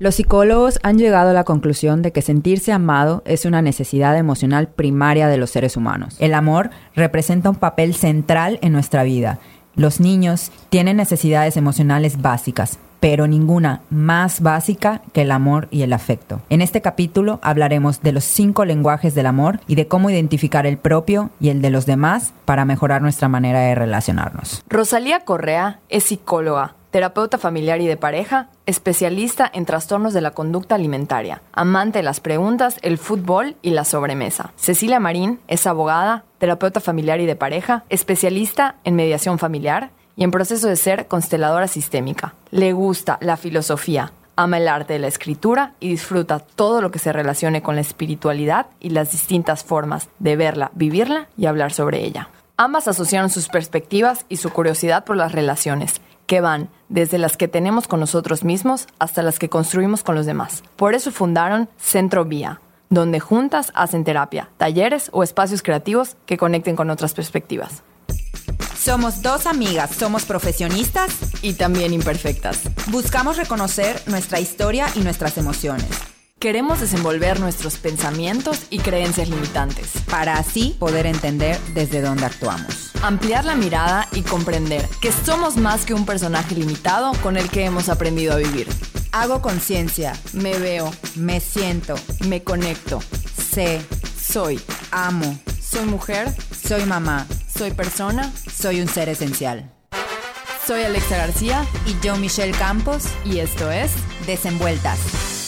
Los psicólogos han llegado a la conclusión de que sentirse amado es una necesidad emocional primaria de los seres humanos. El amor representa un papel central en nuestra vida. Los niños tienen necesidades emocionales básicas, pero ninguna más básica que el amor y el afecto. En este capítulo hablaremos de los cinco lenguajes del amor y de cómo identificar el propio y el de los demás para mejorar nuestra manera de relacionarnos. Rosalía Correa es psicóloga terapeuta familiar y de pareja, especialista en trastornos de la conducta alimentaria, amante de las preguntas, el fútbol y la sobremesa. Cecilia Marín es abogada, terapeuta familiar y de pareja, especialista en mediación familiar y en proceso de ser consteladora sistémica. Le gusta la filosofía, ama el arte de la escritura y disfruta todo lo que se relacione con la espiritualidad y las distintas formas de verla, vivirla y hablar sobre ella. Ambas asociaron sus perspectivas y su curiosidad por las relaciones que van desde las que tenemos con nosotros mismos hasta las que construimos con los demás. Por eso fundaron Centro Vía, donde juntas hacen terapia, talleres o espacios creativos que conecten con otras perspectivas. Somos dos amigas, somos profesionistas y también imperfectas. Buscamos reconocer nuestra historia y nuestras emociones. Queremos desenvolver nuestros pensamientos y creencias limitantes. Para así poder entender desde dónde actuamos. Ampliar la mirada y comprender que somos más que un personaje limitado con el que hemos aprendido a vivir. Hago conciencia, me veo, me siento, me conecto, sé, soy, amo, soy mujer, soy mamá, soy persona, soy un ser esencial. Soy Alexa García y yo Michelle Campos y esto es Desenvueltas.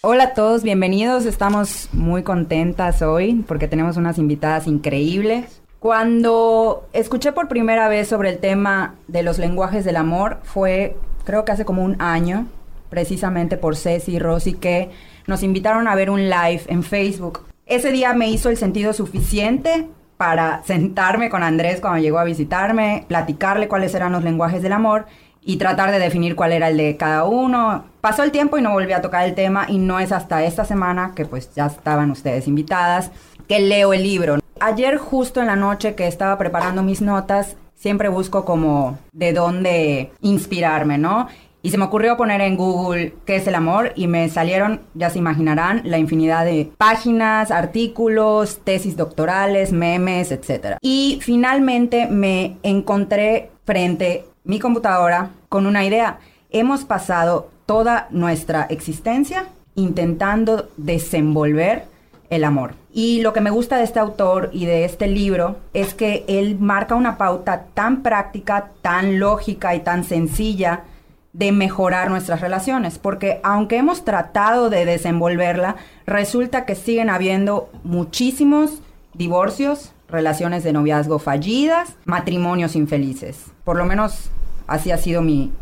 Hola a todos, bienvenidos. Estamos muy contentas hoy porque tenemos unas invitadas increíbles. Cuando escuché por primera vez sobre el tema de los lenguajes del amor fue creo que hace como un año, precisamente por Ceci y Rosy, que nos invitaron a ver un live en Facebook. Ese día me hizo el sentido suficiente para sentarme con Andrés cuando llegó a visitarme, platicarle cuáles eran los lenguajes del amor y tratar de definir cuál era el de cada uno. Pasó el tiempo y no volví a tocar el tema y no es hasta esta semana, que pues ya estaban ustedes invitadas, que leo el libro. Ayer justo en la noche que estaba preparando mis notas, siempre busco como de dónde inspirarme, ¿no? Y se me ocurrió poner en Google qué es el amor y me salieron, ya se imaginarán, la infinidad de páginas, artículos, tesis doctorales, memes, etc. Y finalmente me encontré frente mi computadora con una idea. Hemos pasado toda nuestra existencia intentando desenvolver el amor. Y lo que me gusta de este autor y de este libro es que él marca una pauta tan práctica, tan lógica y tan sencilla de mejorar nuestras relaciones, porque aunque hemos tratado de desenvolverla, resulta que siguen habiendo muchísimos divorcios, relaciones de noviazgo fallidas, matrimonios infelices. Por lo menos así ha sido mi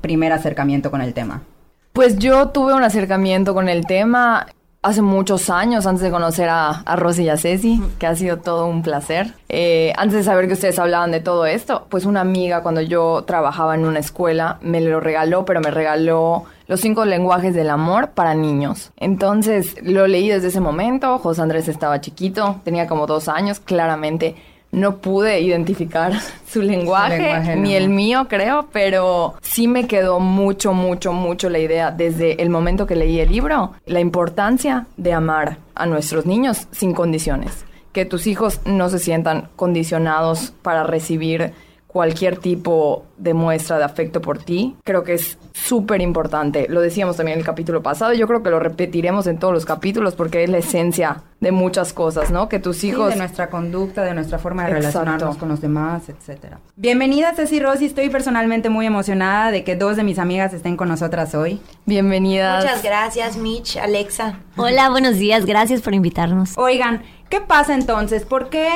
primer acercamiento con el tema. Pues yo tuve un acercamiento con el tema hace muchos años, antes de conocer a, a Rosy y a Ceci, que ha sido todo un placer. Eh, antes de saber que ustedes hablaban de todo esto, pues una amiga cuando yo trabajaba en una escuela me lo regaló, pero me regaló los cinco lenguajes del amor para niños. Entonces lo leí desde ese momento, José Andrés estaba chiquito, tenía como dos años, claramente no pude identificar su lenguaje, ni el mío creo, pero sí me quedó mucho, mucho, mucho la idea desde el momento que leí el libro, la importancia de amar a nuestros niños sin condiciones, que tus hijos no se sientan condicionados para recibir cualquier tipo de muestra de afecto por ti. Creo que es súper importante. Lo decíamos también en el capítulo pasado. Yo creo que lo repetiremos en todos los capítulos porque es la esencia de muchas cosas, ¿no? Que tus hijos... de nuestra conducta, de nuestra forma de relacionarnos con los demás, etcétera. Bienvenida Ceci Rosy. Estoy personalmente muy emocionada de que dos de mis amigas estén con nosotras hoy. Bienvenidas. Muchas gracias, Mitch, Alexa. Hola, buenos días. Gracias por invitarnos. Oigan, ¿qué pasa entonces? ¿Por qué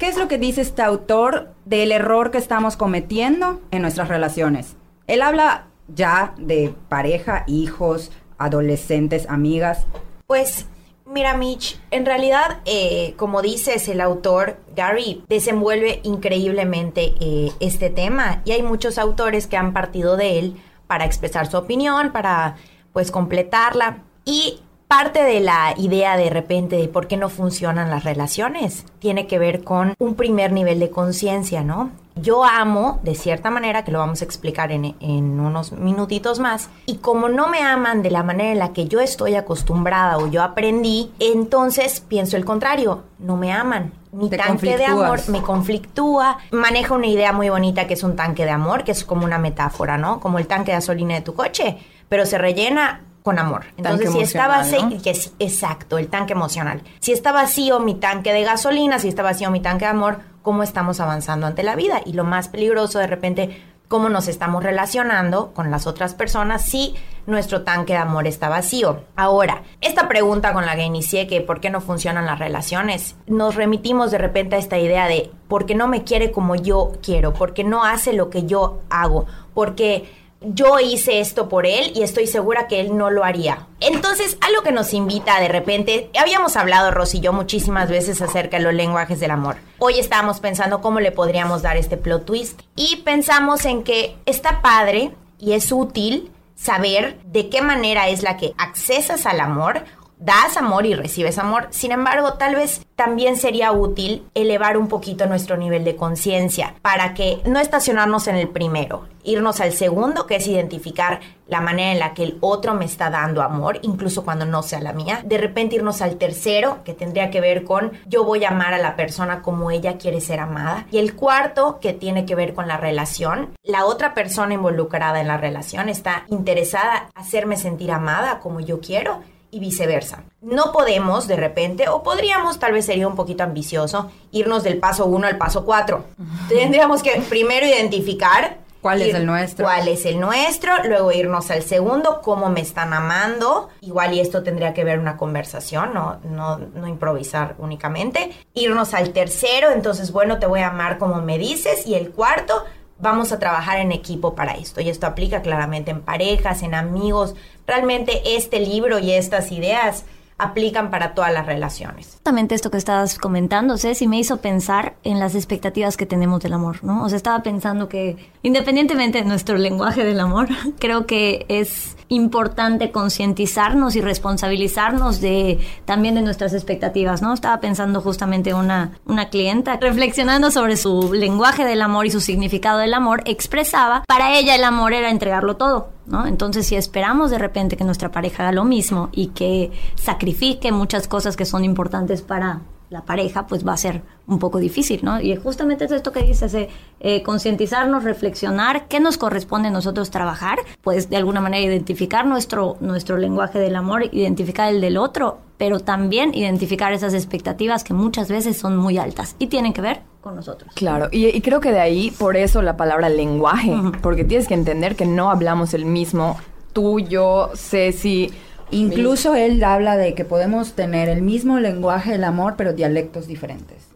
¿Qué es lo que dice este autor del error que estamos cometiendo en nuestras relaciones? Él habla ya de pareja, hijos, adolescentes, amigas. Pues Mira, Mitch, en realidad, eh, como dices, el autor Gary desenvuelve increíblemente eh, este tema y hay muchos autores que han partido de él para expresar su opinión, para pues completarla y parte de la idea de repente de por qué no funcionan las relaciones tiene que ver con un primer nivel de conciencia, ¿no? yo amo de cierta manera, que lo vamos a explicar en, en, unos minutitos más, y como no me aman de la manera en la que yo estoy acostumbrada o yo aprendí, entonces pienso el contrario, no me aman. Mi tanque de amor me conflictúa, maneja una idea muy bonita que es un tanque de amor, que es como una metáfora, ¿no? Como el tanque de gasolina de tu coche, pero se rellena con amor. Entonces, si está vacío, que es, exacto, el tanque emocional. Si está vacío mi tanque de gasolina, si está vacío mi tanque de amor, ¿cómo estamos avanzando ante la vida? Y lo más peligroso de repente, cómo nos estamos relacionando con las otras personas si nuestro tanque de amor está vacío. Ahora, esta pregunta con la que inicié, que por qué no funcionan las relaciones, nos remitimos de repente a esta idea de por qué no me quiere como yo quiero, por qué no hace lo que yo hago, porque yo hice esto por él y estoy segura que él no lo haría. Entonces, algo que nos invita de repente, habíamos hablado Rosy y yo muchísimas veces acerca de los lenguajes del amor. Hoy estábamos pensando cómo le podríamos dar este plot twist y pensamos en que está padre y es útil saber de qué manera es la que accesas al amor das amor y recibes amor. Sin embargo, tal vez también sería útil elevar un poquito nuestro nivel de conciencia para que no estacionarnos en el primero, irnos al segundo, que es identificar la manera en la que el otro me está dando amor, incluso cuando no sea la mía. De repente irnos al tercero, que tendría que ver con yo voy a amar a la persona como ella quiere ser amada. Y el cuarto, que tiene que ver con la relación. La otra persona involucrada en la relación está interesada en hacerme sentir amada como yo quiero y viceversa. No podemos de repente, o podríamos, tal vez sería un poquito ambicioso, irnos del paso 1 al paso 4. Tendríamos que primero identificar ¿Cuál es el nuestro? ¿Cuál es el nuestro? Luego irnos al segundo, cómo me están amando. Igual y esto tendría que ver una conversación, no, no, no improvisar únicamente. Irnos al tercero, entonces, bueno, te voy a amar como me dices. Y el cuarto, vamos a trabajar en equipo para esto. Y esto aplica claramente en parejas, en amigos. Realmente este libro y estas ideas aplican para todas las relaciones. Justamente esto que estabas comentando, Ceci, me hizo pensar en las expectativas que tenemos del amor, ¿no? O sea, estaba pensando que independientemente de nuestro lenguaje del amor, creo que es importante concientizarnos y responsabilizarnos de también de nuestras expectativas, ¿no? Estaba pensando justamente una, una clienta reflexionando sobre su lenguaje del amor y su significado del amor, expresaba, para ella el amor era entregarlo todo, Entonces, si esperamos de repente que nuestra pareja haga lo mismo y que sacrifique muchas cosas que son importantes para la pareja, pues va a ser un poco difícil, ¿no? Y justamente es esto que dices, eh, concientizarnos, reflexionar, qué nos corresponde a nosotros trabajar, pues de alguna manera identificar nuestro, nuestro lenguaje del amor, identificar el del otro, pero también identificar esas expectativas que muchas veces son muy altas y tienen que ver con nosotros. Claro, y, creo que de ahí, por eso la palabra lenguaje, porque tienes que entender que no hablamos el mismo, tú, yo, Ceci, Incluso él habla de que podemos tener el mismo lenguaje del amor, pero dialectos diferentes.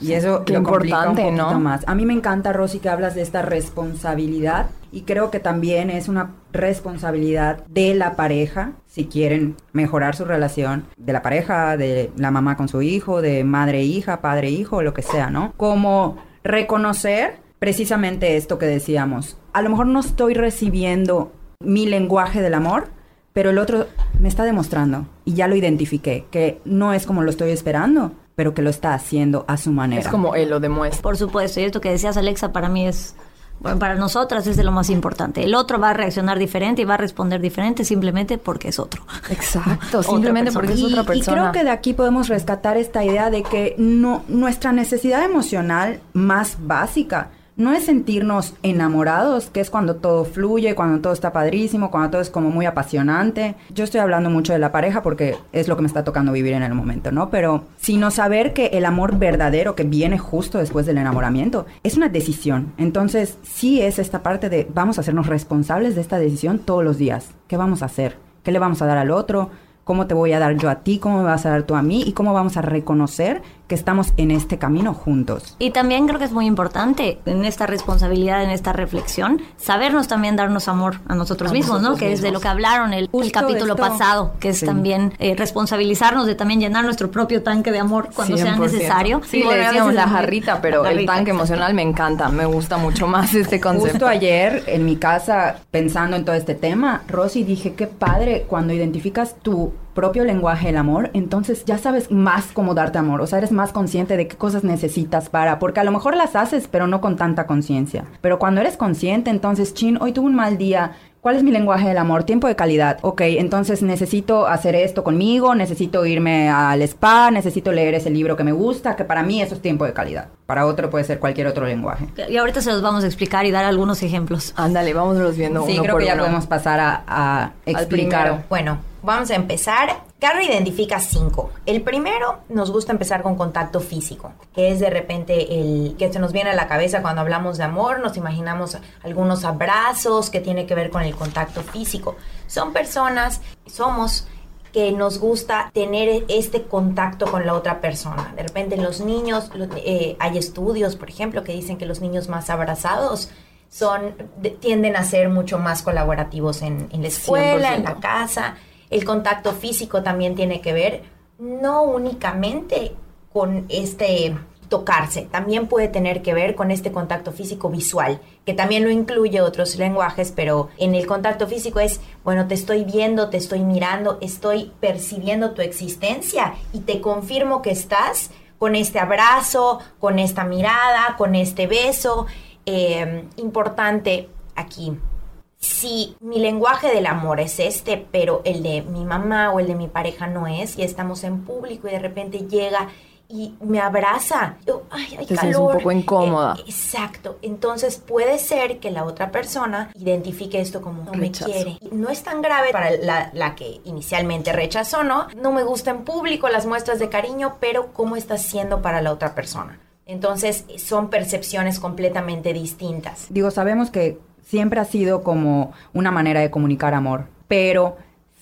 Y eso Qué lo importante, ¿no? más. A mí me encanta, Rosy, que hablas de esta responsabilidad y creo que también es una responsabilidad de la pareja si quieren mejorar su relación, de la pareja, de la mamá con su hijo, de madre hija, padre hijo, lo que sea, ¿no? Como reconocer precisamente esto que decíamos. A lo mejor no estoy recibiendo mi lenguaje del amor, pero el otro me está demostrando y ya lo identifiqué, que no es como lo estoy esperando, pero que lo está haciendo a su manera. Es como él lo demuestra. Por supuesto, y esto que decías Alexa para mí es bueno, para nosotras es de lo más importante. El otro va a reaccionar diferente y va a responder diferente simplemente porque es otro. Exacto, simplemente porque es otra persona. Y creo que de aquí podemos rescatar esta idea de que no, nuestra necesidad emocional más básica no es sentirnos enamorados, que es cuando todo fluye, cuando todo está padrísimo, cuando todo es como muy apasionante. Yo estoy hablando mucho de la pareja porque es lo que me está tocando vivir en el momento, ¿no? Pero sino saber que el amor verdadero que viene justo después del enamoramiento es una decisión. Entonces, sí es esta parte de vamos a hacernos responsables de esta decisión todos los días. ¿Qué vamos a hacer? ¿Qué le vamos a dar al otro? cómo te voy a dar yo a ti, cómo me vas a dar tú a mí y cómo vamos a reconocer que estamos en este camino juntos. Y también creo que es muy importante en esta responsabilidad, en esta reflexión, sabernos también darnos amor a nosotros mismos, ¿no? Que es de lo que hablaron el, el capítulo pasado, que es también eh, responsabilizarnos de también llenar nuestro propio tanque de amor cuando sea necesario. Sí, le decíamos la jarrita, pero el tanque emocional me encanta, me gusta mucho más este concepto. Justo ayer en mi casa, pensando en todo este tema, Rosy, dije, qué padre cuando identificas tu propio lenguaje del amor, entonces ya sabes más cómo darte amor, o sea, eres más consciente de qué cosas necesitas para, porque a lo mejor las haces, pero no con tanta conciencia. Pero cuando eres consciente, entonces, chin, hoy tuve un mal día, ¿Cuál es mi lenguaje del amor? Tiempo de calidad. Ok, entonces necesito hacer esto conmigo, necesito irme al spa, necesito leer ese libro que me gusta, que para mí eso es tiempo de calidad. Para otro puede ser cualquier otro lenguaje. Y ahorita se los vamos a explicar y dar algunos ejemplos. Ándale, vámonos viendo sí, uno creo por que ya podemos pasar a, a explicar. Bueno, vamos a empezar. Gary identifica cinco. El primero nos gusta empezar con contacto físico, que es de repente el que se nos viene a la cabeza cuando hablamos de amor, nos imaginamos algunos abrazos que tiene que ver con el contacto físico. Son personas, somos que nos gusta tener este contacto con la otra persona. De repente los niños, eh, hay estudios, por ejemplo, que dicen que los niños más abrazados son de- tienden a ser mucho más colaborativos en, en la escuela, en la 100%. casa. El contacto físico también tiene que ver no únicamente con este tocarse, también puede tener que ver con este contacto físico visual, que también lo incluye otros lenguajes, pero en el contacto físico es, bueno, te estoy viendo, te estoy mirando, estoy percibiendo tu existencia y te confirmo que estás con este abrazo, con esta mirada, con este beso. Eh, importante aquí, si mi lenguaje del amor es este, pero el de mi mamá o el de mi pareja no es, y estamos en público y de repente llega y me abraza, yo, ay, calor. un poco incómoda. Eh, exacto. Entonces puede ser que la otra persona identifique esto como no Rechazo. me quiere. Y no es tan grave para la, la que inicialmente rechazó, ¿no? No me gusta en público las muestras de cariño, pero ¿cómo está siendo para la otra persona? Entonces son percepciones completamente distintas. Digo, sabemos que siempre ha sido como una manera de comunicar amor, pero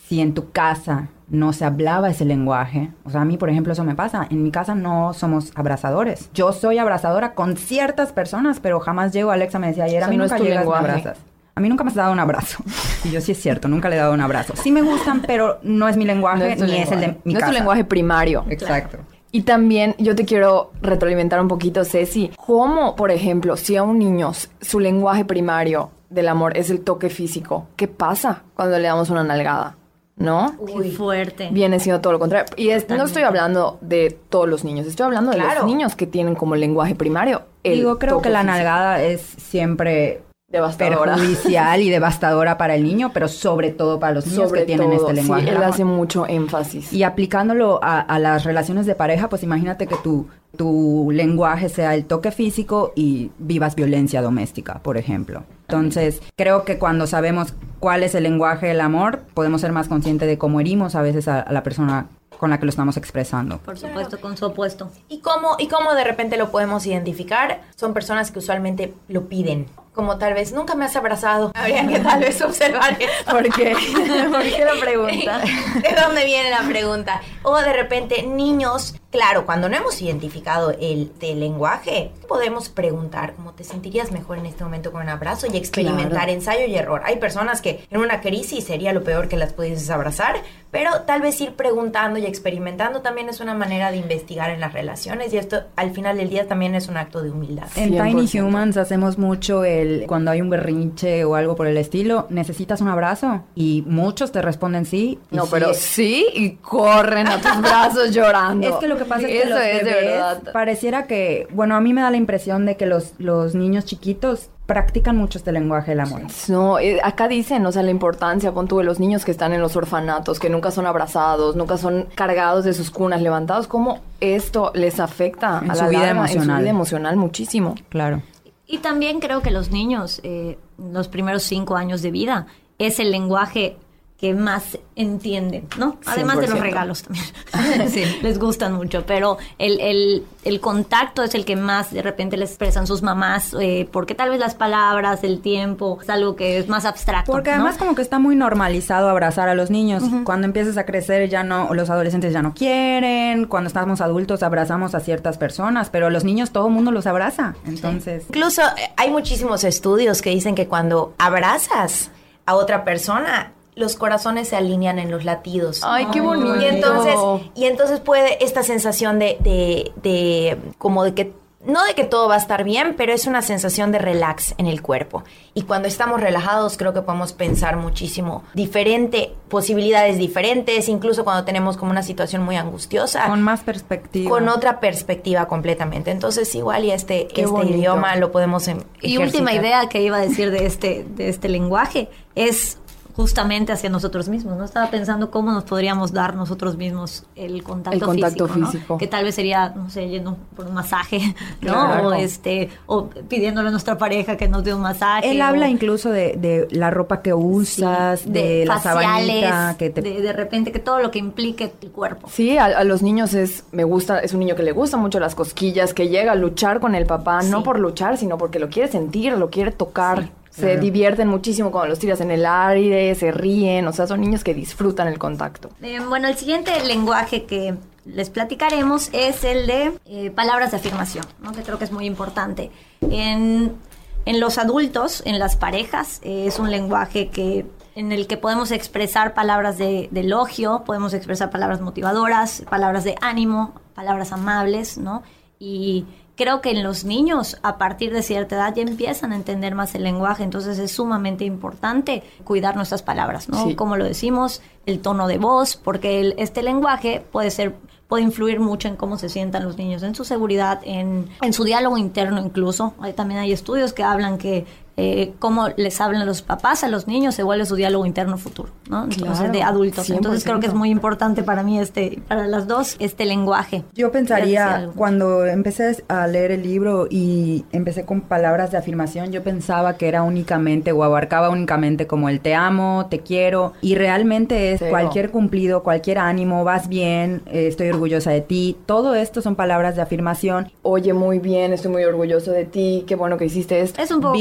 si en tu casa no se hablaba ese lenguaje, o sea, a mí, por ejemplo, eso me pasa, en mi casa no somos abrazadores. Yo soy abrazadora con ciertas personas, pero jamás llego, Alexa me decía ayer, O a mí no nunca llegas, me abrazas. A mí nunca me has dado un abrazo. Y yo sí es cierto, nunca le he dado un abrazo. Sí me gustan, pero no es mi lenguaje, No es ni es el de mi No es tu lenguaje primario. Exacto. Y también yo te quiero retroalimentar un poquito, Ceci. ¿Cómo, por ejemplo, si a un niño su lenguaje primario del amor es el toque físico, qué pasa cuando le damos una nalgada? ¿No? Qué fuerte. Viene siendo todo lo contrario. Y es- no estoy hablando de todos los niños, estoy hablando de los niños que tienen como lenguaje primario. el Digo, creo que la nalgada es siempre Devastadora. perjudicial y devastadora para el niño, pero sobre todo para los niños Sobre que tienen todo, este lenguaje. Sí, él hace mucho énfasis. Y aplicándolo a, a las relaciones de pareja, pues imagínate que tu, tu lenguaje sea el toque físico y vivas violencia doméstica, por ejemplo. Entonces, creo que cuando sabemos cuál es el lenguaje del amor, podemos ser más conscientes de cómo herimos a veces a, a la persona con la que lo estamos expresando. Por supuesto, con su opuesto. ¿Y cómo, ¿Y cómo de repente lo podemos identificar? Son personas que usualmente lo piden. Como tal vez, nunca me has abrazado. Habría que tal vez observar esto. ¿Por qué? ¿Por qué la pregunta? ¿De dónde viene la pregunta? O de repente, niños, claro, cuando no hemos identificado el, el lenguaje, podemos preguntar cómo te sentirías mejor en este momento con un abrazo y experimentar Claro. ensayo y error. Hay personas que en una crisis sería lo peor que las pudieses abrazar, pero tal vez ir preguntando y experimentando también es una manera de investigar en las relaciones y esto al final del día también es un acto de humildad. En Tiny 100%. Humans hacemos mucho el cuando hay un berrinche o algo por el estilo, ¿necesitas un abrazo? Y muchos te responden sí. No, sí pero es- sí y corren a tus brazos llorando. Es que lo que pasa es que Eso los es bebés pareciera que, bueno, a mí me da la impresión de que los, los niños chiquitos practican mucho este lenguaje del amor. No, eh, acá dicen, o sea, la importancia, pon tú, de los niños que están en los orfanatos, que nunca son abrazados, nunca son cargados de sus cunas, levantados, cómo esto les afecta En a su la vida larga, en su emocional. vida emocional muchísimo. Claro. Y también creo que los niños, eh, los primeros cinco años de vida, es el lenguaje que más entienden, ¿no? Además de los 100%. regalos también. Les gustan mucho, pero el, el, el contacto es el que más de repente les expresan sus mamás, eh, porque tal vez las palabras, el tiempo, es algo que es más abstracto. Porque ¿no? además como que está muy normalizado abrazar a los niños. Cuando empiezas a crecer ya no, los adolescentes ya no quieren, cuando estamos adultos abrazamos a ciertas personas, pero los niños todo el mundo los abraza. Entonces, Incluso eh, hay muchísimos estudios que dicen que cuando abrazas a otra persona, los corazones se alinean en los latidos. Ay, qué bonito. Y entonces, y entonces puede esta sensación de, de, de como de que no de que todo va a estar bien, pero es una sensación de relax en el cuerpo. Y cuando estamos relajados creo que podemos pensar muchísimo diferente, posibilidades diferentes, incluso cuando tenemos como una situación muy angustiosa. Con más perspectiva. Con otra perspectiva completamente. Entonces igual y este, este idioma lo podemos em, Y última idea que iba a decir de este, de este lenguaje es justamente hacia nosotros mismos, ¿no? Estaba pensando cómo nos podríamos dar nosotros mismos el contacto, el contacto físico, Que tal vez sería, no sé, yendo por un masaje, ¿no? O, este, o pidiéndole a nuestra pareja que nos dé un masaje. Él habla incluso de, la ropa que usas, de, la sabanita, que de, repente que todo lo que implique el cuerpo. Sí, a, los niños es, me gusta, es un niño que le gusta mucho las cosquillas, que llega a luchar con el papá, no por luchar, sino porque lo quiere sentir, lo quiere tocar. Se divierten muchísimo cuando los tiras en el aire, se ríen, o sea, son niños que disfrutan el contacto. Eh, bueno, el siguiente lenguaje que les platicaremos es el de eh, palabras de afirmación, ¿no? que creo que es muy importante. En, en los adultos, en las parejas, eh, es un lenguaje que en el que podemos expresar palabras de, de, elogio, podemos expresar palabras motivadoras, palabras de ánimo, palabras amables, ¿no? Y creo que en los niños a partir de cierta edad ya empiezan a entender más el lenguaje, entonces es sumamente importante cuidar nuestras palabras, ¿no? Como lo decimos, el tono de voz, porque este lenguaje puede ser puede influir mucho en cómo se sientan los niños, en su seguridad, en, en su diálogo interno incluso. Hay, también hay estudios que hablan que eh, cómo les hablan los papás a los niños se vuelve su diálogo interno futuro, ¿no? Entonces, de adultos. Entonces creo que es muy importante para mí este, para las dos, este lenguaje. Yo pensaría, cuando empecé a leer el libro y empecé con palabras de afirmación, yo pensaba que era únicamente o abarcaba únicamente como el te amo, te quiero, y realmente es cualquier cumplido, cualquier ánimo, vas bien, eh, estoy orgullosa de ti, todo esto son palabras de afirmación. Oye, muy bien, estoy muy orgulloso de ti, qué bueno que hiciste esto. Es un poco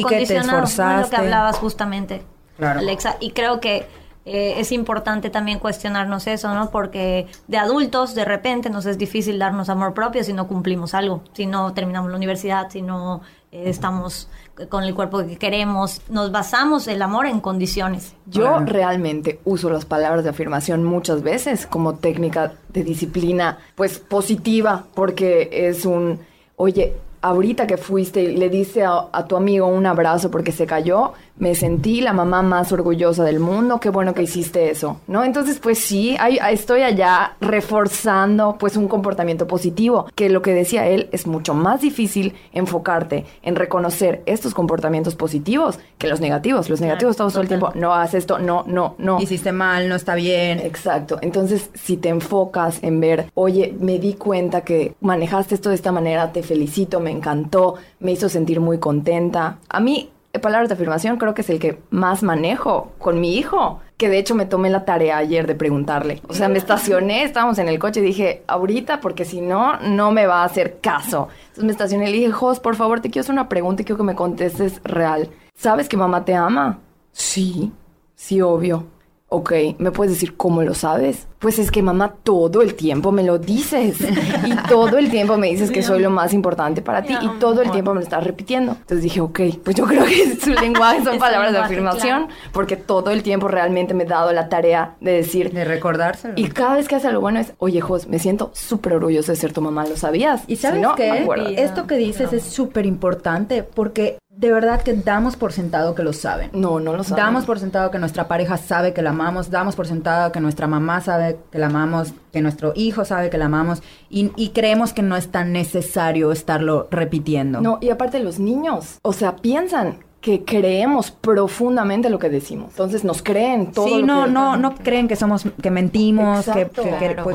lo que hablabas justamente, Alexa. Y creo que eh, es importante también cuestionarnos eso, ¿no? Porque de adultos, de repente, nos es difícil darnos amor propio si no cumplimos algo, si no terminamos la universidad, si no eh, estamos con el cuerpo que queremos. Nos basamos el amor en condiciones. Yo realmente uso las palabras de afirmación muchas veces como técnica de disciplina, pues positiva, porque es un, oye, ahorita que fuiste y le diste a, tu amigo un abrazo porque se cayó, me sentí la mamá más orgullosa del mundo, qué bueno que hiciste eso, ¿no? Entonces, pues sí, estoy allá reforzando pues un comportamiento positivo, que lo que decía él es mucho más difícil enfocarte en reconocer estos comportamientos positivos que los negativos. Los negativos estamos todo el tiempo, no haces esto, no, no, no. Hiciste mal, no está bien. Exacto. Entonces, si te enfocas en ver, oye, me di cuenta que manejaste esto de esta manera, te felicito, me encantó, me hizo sentir muy contenta. A mí palabras de afirmación creo que es el que más manejo con mi hijo, que de hecho me tomé la tarea ayer de preguntarle. O sea, me estacioné, estábamos en el coche y dije, ahorita, porque si no, no me va a hacer caso. Entonces me estacioné y le dije, Jos, por favor, te quiero hacer una pregunta y quiero que me contestes real. ¿Sabes que mamá te ama? Sí, sí, obvio. Ok, ¿me puedes decir cómo lo sabes? Pues es que mamá todo el tiempo me lo dices y todo el tiempo me dices que soy lo más importante para ti y todo el tiempo me lo estás repitiendo. Entonces dije, ok, pues yo creo que su lenguaje son palabras de afirmación porque todo el tiempo realmente me he dado la tarea de decir... De recordárselo. Y cada vez que hace algo bueno es, oye, Jos, me siento súper orgulloso de ser tu mamá, ¿lo sabías? Y sabes qué? Esto que dices es súper importante porque de verdad que damos por sentado que lo saben. No, no lo saben. Damos por sentado que nuestra pareja sabe que la amamos, damos por sentado que nuestra mamá sabe que la amamos, que nuestro hijo sabe que la amamos y, y creemos que no es tan necesario estarlo repitiendo. No, y aparte los niños, o sea, piensan que creemos profundamente lo que decimos. Entonces nos creen todo. Sí, no, no, no creen que somos, que mentimos, que,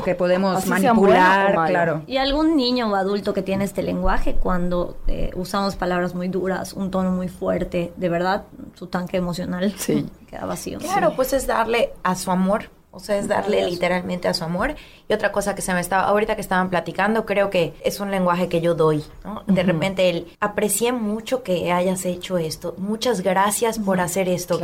que, podemos manipular, claro. Y algún niño o adulto que tiene este lenguaje, cuando eh, usamos palabras muy duras, un tono muy fuerte, de verdad, su tanque emocional queda vacío. Claro, pues es darle a su amor o sea, es darle literalmente a su amor. Y otra cosa que se me estaba, ahorita que estaban platicando, creo que es un lenguaje que yo doy, ¿no? De repente él, aprecié mucho que hayas hecho esto. Muchas gracias por hacer esto.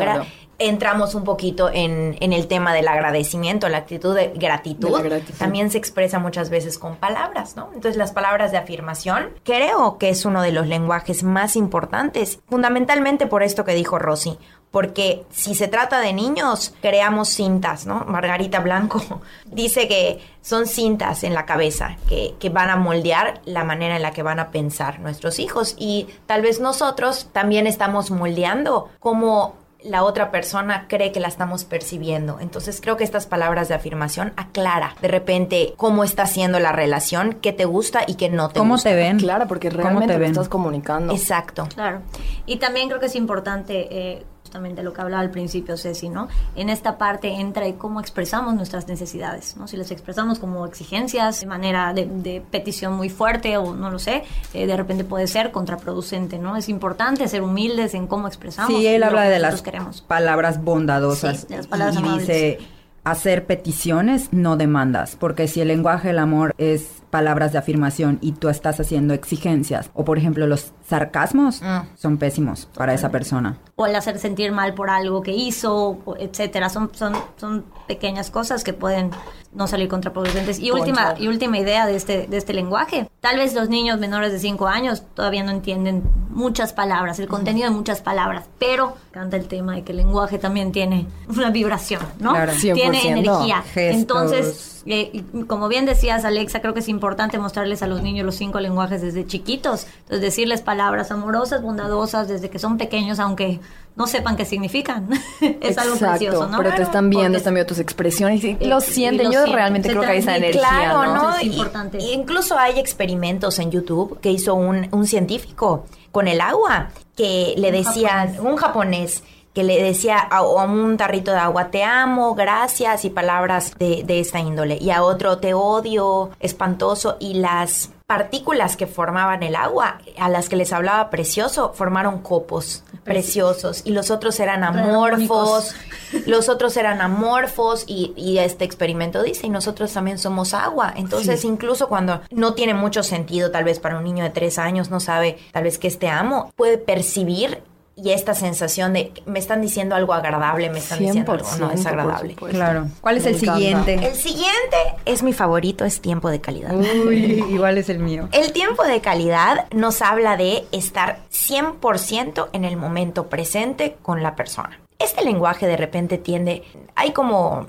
Entramos un poquito en, en, el tema del agradecimiento, la actitud de gratitud. También se expresa muchas veces con palabras, ¿no? Entonces las palabras de afirmación creo que es uno de los lenguajes más importantes, fundamentalmente por esto que dijo Rosy porque si se trata de niños, creamos cintas, ¿no? Margarita Blanco dice que son cintas en la cabeza que, que van a moldear la manera en la que van a pensar nuestros hijos y tal vez nosotros también estamos moldeando como la otra persona cree que la estamos percibiendo. Entonces creo que estas palabras de afirmación aclara de repente cómo está siendo la relación, qué te gusta y qué no te ¿Cómo gusta. te ven? Claro, porque ¿Cómo realmente te lo ven? estás comunicando. Exacto. Claro. Y también creo que es importante, eh, justamente lo que hablaba al principio Ceci, ¿no? En esta parte entra el cómo expresamos nuestras necesidades, ¿no? Si las expresamos como exigencias de manera de, de petición muy fuerte o no lo sé, eh, de repente puede ser contraproducente, ¿no? Es importante ser humildes en cómo expresamos. Sí, él habla de las queremos. palabras bondadosas. Sí, de las palabras y amables. dice hacer peticiones, no demandas, porque si el lenguaje del amor es palabras de afirmación y tú estás haciendo exigencias, o por ejemplo los sarcasmos, Mm. son pésimos para esa persona. o el hacer sentir mal por algo que hizo, etcétera. Son, son, son pequeñas cosas que pueden no salir contraproducentes. Y última, y última idea de este, de este lenguaje. Tal vez los niños menores de 5 años todavía no entienden muchas palabras, el contenido de muchas palabras, pero canta el tema de que el lenguaje también tiene una vibración, ¿no? Claro. Tiene 100%. energía. Gestos. Entonces, eh, y como bien decías, Alexa, creo que es importante mostrarles a los niños los cinco lenguajes desde chiquitos. Entonces, decirles palabras amorosas, bondadosas, desde que son pequeños, aunque no sepan qué significan. es algo precioso, ¿no? pero te están viendo, Porque- están viendo tus expresiones y Eh, lo y sienten. lo Yo realmente se creo que hay esa energía, Claro, ¿no? ¿no? Es Y- importante. y incluso hay experimentos en YouTube que hizo un, un científico con el agua que le decían, un japonés, que le decía a, a un tarrito de agua, te amo, gracias, y palabras de, de esta índole. Y a otro, te odio, espantoso. Y las partículas que formaban el agua, a las que les hablaba precioso, formaron copos preciosos. Y los otros eran amorfos. Los otros eran amorfos y, y este experimento dice, y nosotros también somos agua. Entonces, incluso cuando no tiene mucho sentido, tal vez para un niño de tres años, no sabe tal vez que es te amo, puede percibir y esta sensación de me están diciendo algo agradable, me están diciendo algo no 100%, es por agradable. supuesto. Claro. ¿Cuál es Me el encanta. siguiente? El siguiente es mi favorito, es tiempo de calidad. Uy, igual es el mío. El tiempo de calidad nos habla de estar 100% en el momento presente con la persona. Este lenguaje de repente tiende, hay como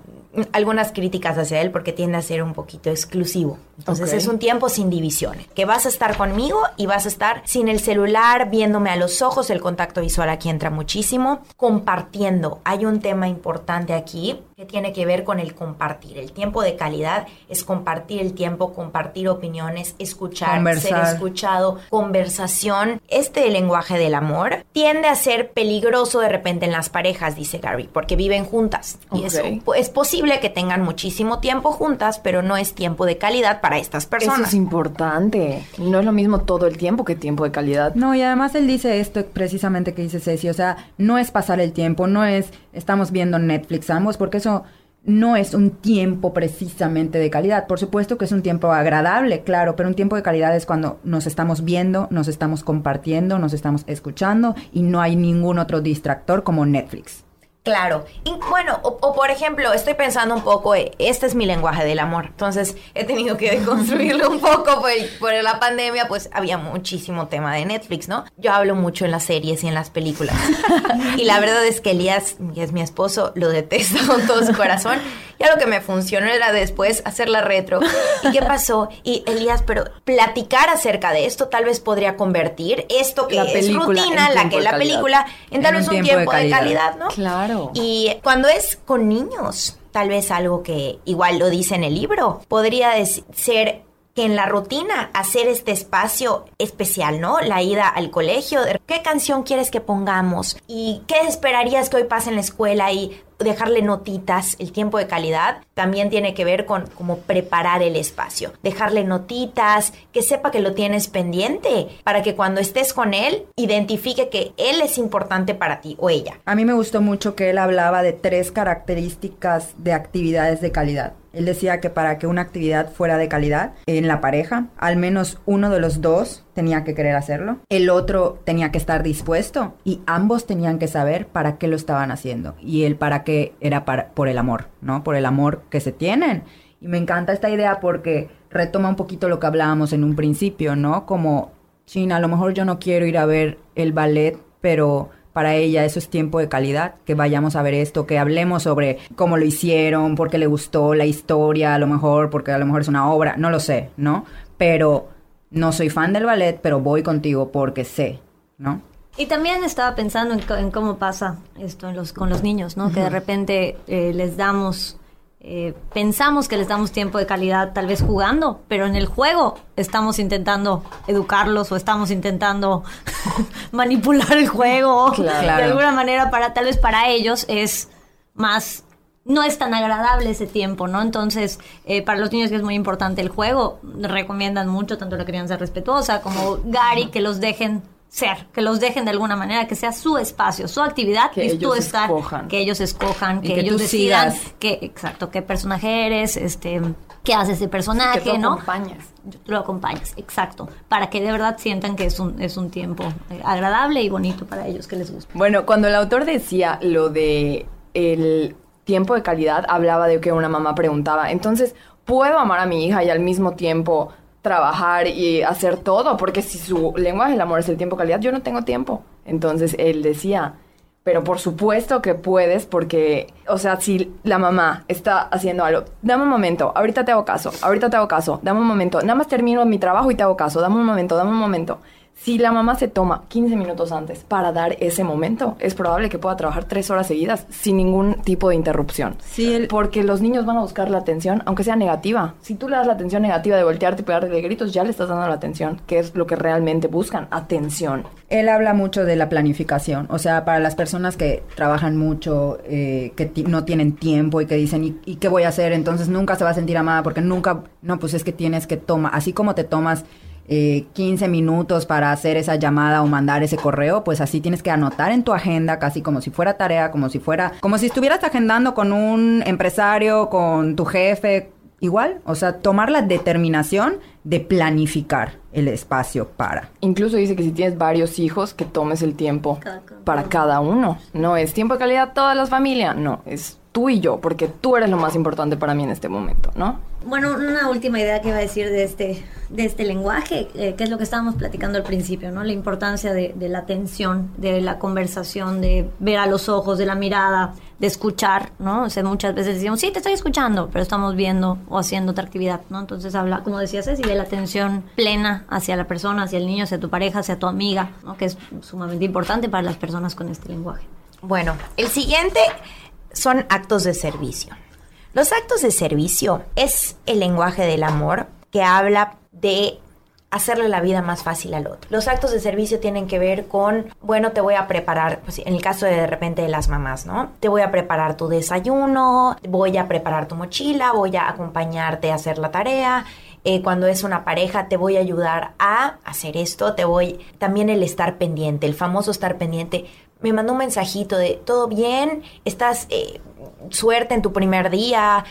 algunas críticas hacia él porque tiende a ser un poquito exclusivo. Entonces Ok. es un tiempo sin divisiones, que vas a estar conmigo y vas a estar sin el celular, viéndome a los ojos, el contacto visual aquí entra muchísimo, compartiendo. Hay un tema importante aquí que tiene que ver con el compartir. El tiempo de calidad es compartir el tiempo, compartir opiniones, escuchar, Conversar. ser escuchado, conversación. Este lenguaje del amor tiende a ser peligroso de repente en las parejas, dice Gary, porque viven juntas. Y Ok. eso es posible que tengan muchísimo tiempo juntas, pero no es tiempo de calidad para estas Eso personas. es importante. No es lo mismo todo el tiempo que tiempo de calidad. No, y además él dice esto precisamente que dice Ceci, o sea, no es pasar el tiempo, no es estamos viendo Netflix ambos, porque eso no es un tiempo precisamente de calidad. Por supuesto que es un tiempo agradable, claro, pero un tiempo de calidad es cuando nos estamos viendo, nos estamos compartiendo, nos estamos escuchando y no hay ningún otro distractor como Netflix. Claro. Y bueno, o, por ejemplo, estoy pensando un poco, eh, este es mi lenguaje del amor. Entonces, he tenido que deconstruirlo un poco por, por la pandemia, pues había muchísimo tema de Netflix, ¿no? Yo hablo mucho en las series y en las películas. y la verdad es que Elías, que es mi esposo, lo detesta con todo su corazón. Y algo que me funcionó era después hacer la retro. ¿Y qué pasó? Y Elías, pero platicar acerca de esto tal vez podría convertir esto que La es rutina, la que de la calidad. película, en tal En vez un tiempo de tiempo de calidad. calidad, ¿no? Claro. Y cuando es con niños, tal vez algo que igual lo dice en el libro, podría ser que en la rutina hacer este espacio especial, ¿no? La ida al colegio, ¿qué canción quieres que pongamos? ¿Y qué esperarías que hoy pase en la escuela? Y dejarle notitas, el tiempo de calidad también tiene que ver con como preparar el espacio, dejarle notitas, que sepa que lo tienes pendiente, para que cuando estés con él, identifique que él es importante para ti o ella. A mí me gustó mucho que él hablaba de tres características de actividades de calidad. Él decía que para que una actividad fuera de calidad en la pareja, al menos uno de los dos tenía que querer hacerlo, el otro tenía que estar dispuesto y ambos tenían que saber para qué lo estaban haciendo. Y el para qué era para, por el amor, ¿no? Por el amor que se tienen. Y me encanta esta idea porque retoma un poquito lo que hablábamos en un principio, ¿no? Como, China, a lo mejor yo no quiero ir a ver el ballet, pero para ella eso es tiempo de calidad, que vayamos a ver esto, que hablemos sobre cómo lo hicieron, por qué le gustó la historia, a lo mejor, porque a lo mejor es una obra, no lo sé, ¿no? Pero no soy fan del ballet, pero voy contigo porque sé, ¿no? Y también estaba pensando en, cómo pasa esto en los, con los niños, ¿no? Que de repente eh, les damos, eh, pensamos que les damos tiempo de calidad tal vez jugando, pero en el juego estamos intentando educarlos o estamos intentando manipular el juego. De alguna manera, para tal vez para ellos es más no es tan agradable ese tiempo, ¿no? Entonces, eh, para los niños que es muy importante el juego, recomiendan mucho tanto la crianza respetuosa como Gary que los dejen ser, que los dejen de alguna manera, que sea su espacio, su actividad que ellos escojan. que ellos escojan, que, ellos decidan que exacto, qué personaje eres, este, qué hace ese personaje, que ¿no? acompañas. Tú lo acompañas, exacto, para que de verdad sientan que es un es un tiempo eh, agradable y bonito para ellos que les guste. Bueno, cuando el autor decía lo de el tiempo de calidad, hablaba de que una mamá preguntaba, entonces, ¿puedo amar a mi hija y al mismo tiempo trabajar y hacer todo, porque si su lenguaje del amor es el tiempo calidad, yo no tengo tiempo. Entonces él decía, pero por supuesto que puedes, porque, o sea, si la mamá está haciendo algo, dame un momento, ahorita te hago caso, ahorita te hago caso, dame un momento, nada más termino mi trabajo y te hago caso, dame un momento, dame un momento. Si la mamá se toma 15 minutos antes para dar ese momento, es probable que pueda trabajar tres horas seguidas sin ningún tipo de interrupción. Sí, Porque los niños van a buscar la atención, aunque sea negativa. Si tú le das la atención negativa de voltearte y pegarte de gritos, ya le estás dando la atención, que es lo que realmente buscan, atención. Él habla mucho de la planificación, o sea, para las personas que trabajan mucho, eh, que no tienen tiempo y que dicen, ¿y, ¿y qué voy a hacer? Entonces nunca se va a sentir amada porque nunca, no, pues es que tienes que tomar, así como te tomas 15 eh, minutos para hacer esa llamada o mandar ese correo, pues así tienes que anotar en tu agenda, casi como si fuera tarea, como si fuera, como si estuvieras agendando con un empresario, con tu jefe, igual, o sea, tomar la determinación de planificar el espacio para. Incluso dice que si tienes varios hijos, que tomes el tiempo para cada uno. No es tiempo de calidad toda la familia, no, es tú y yo, porque tú eres lo más importante para mí en este momento, ¿no? Bueno, una última idea que iba a decir de este, de este lenguaje, eh, que es lo que estábamos platicando al principio, ¿no? La importancia de, la atención, de la conversación, de ver a los ojos, de la mirada, de escuchar, ¿no? O sea, muchas veces decimos, sí, te estoy escuchando, pero estamos viendo o haciendo otra actividad, ¿no? Entonces habla, como decías, Ceci, de la atención plena hacia la persona, hacia el niño, hacia tu pareja, hacia tu amiga, ¿no? Que es sumamente importante para las personas con este lenguaje. Bueno, el siguiente son actos de servicio. Los actos de servicio es el lenguaje del amor que habla de hacerle la vida más fácil al otro. Los actos de servicio tienen que ver con, bueno, te voy a preparar, pues, en el caso de de repente de las mamás, ¿no? Te voy a preparar tu desayuno, voy a preparar tu mochila, voy a acompañarte a hacer la tarea. Eh, cuando es una pareja, te voy a ayudar a hacer esto, te voy, también el estar pendiente, el famoso estar pendiente. Me mandó un mensajito de, ¿todo bien? ¿Estás eh, suerte en tu primer día.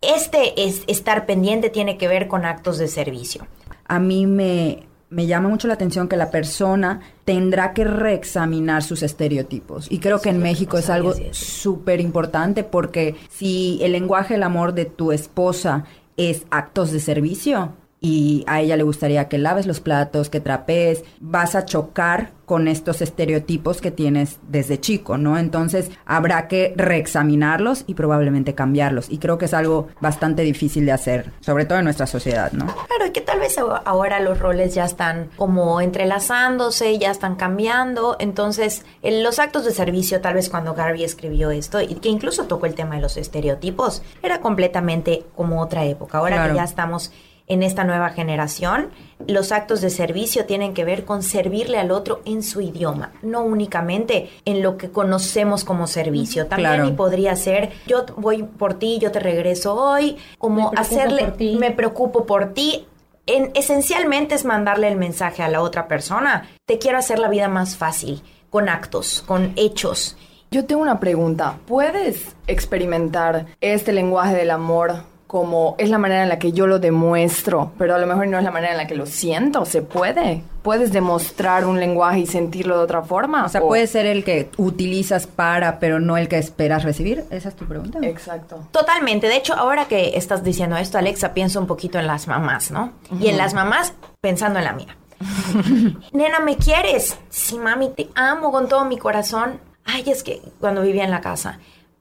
Este es estar pendiente tiene que ver con actos de servicio. A mí me, me llama mucho la atención que la persona tendrá que reexaminar sus estereotipos. Y creo que en México es algo súper importante porque si el lenguaje del amor de tu esposa es actos de servicio, y a ella le gustaría que laves los platos, que trapees, vas a chocar con estos estereotipos que tienes desde chico, ¿no? Entonces habrá que reexaminarlos y probablemente cambiarlos. Y creo que es algo bastante difícil de hacer, sobre todo en nuestra sociedad, ¿no? Claro, y que tal vez ahora los roles ya están como entrelazándose, ya están cambiando. Entonces, los actos de servicio, tal vez cuando Gary escribió esto, y que incluso tocó el tema de los estereotipos, era completamente como otra época. Ahora que ya estamos en esta nueva generación, los actos de servicio tienen que ver con servirle al otro en su idioma, no únicamente en lo que conocemos como servicio. También podría ser, yo voy por ti, yo te regreso hoy, como hacerle, me preocupo por ti. En, esencialmente es mandarle el mensaje a la otra persona, te quiero hacer la vida más fácil, con actos, con hechos. Yo tengo una pregunta, ¿puedes experimentar este lenguaje del amor como es la manera en la que yo lo demuestro, pero a lo mejor no es la manera en la que lo siento, se puede. Puedes demostrar un lenguaje y sentirlo de otra forma. O sea, puede ser el que utilizas para, pero no el que esperas recibir. Esa es tu pregunta. Exacto. Totalmente. De hecho, ahora que estás diciendo esto, Alexa, pienso un poquito en las mamás, ¿no? Y en las mamás, pensando en la mía. Nena, ¿me quieres? Sí, mami, te amo con todo mi corazón. Ay, es que cuando vivía en la casa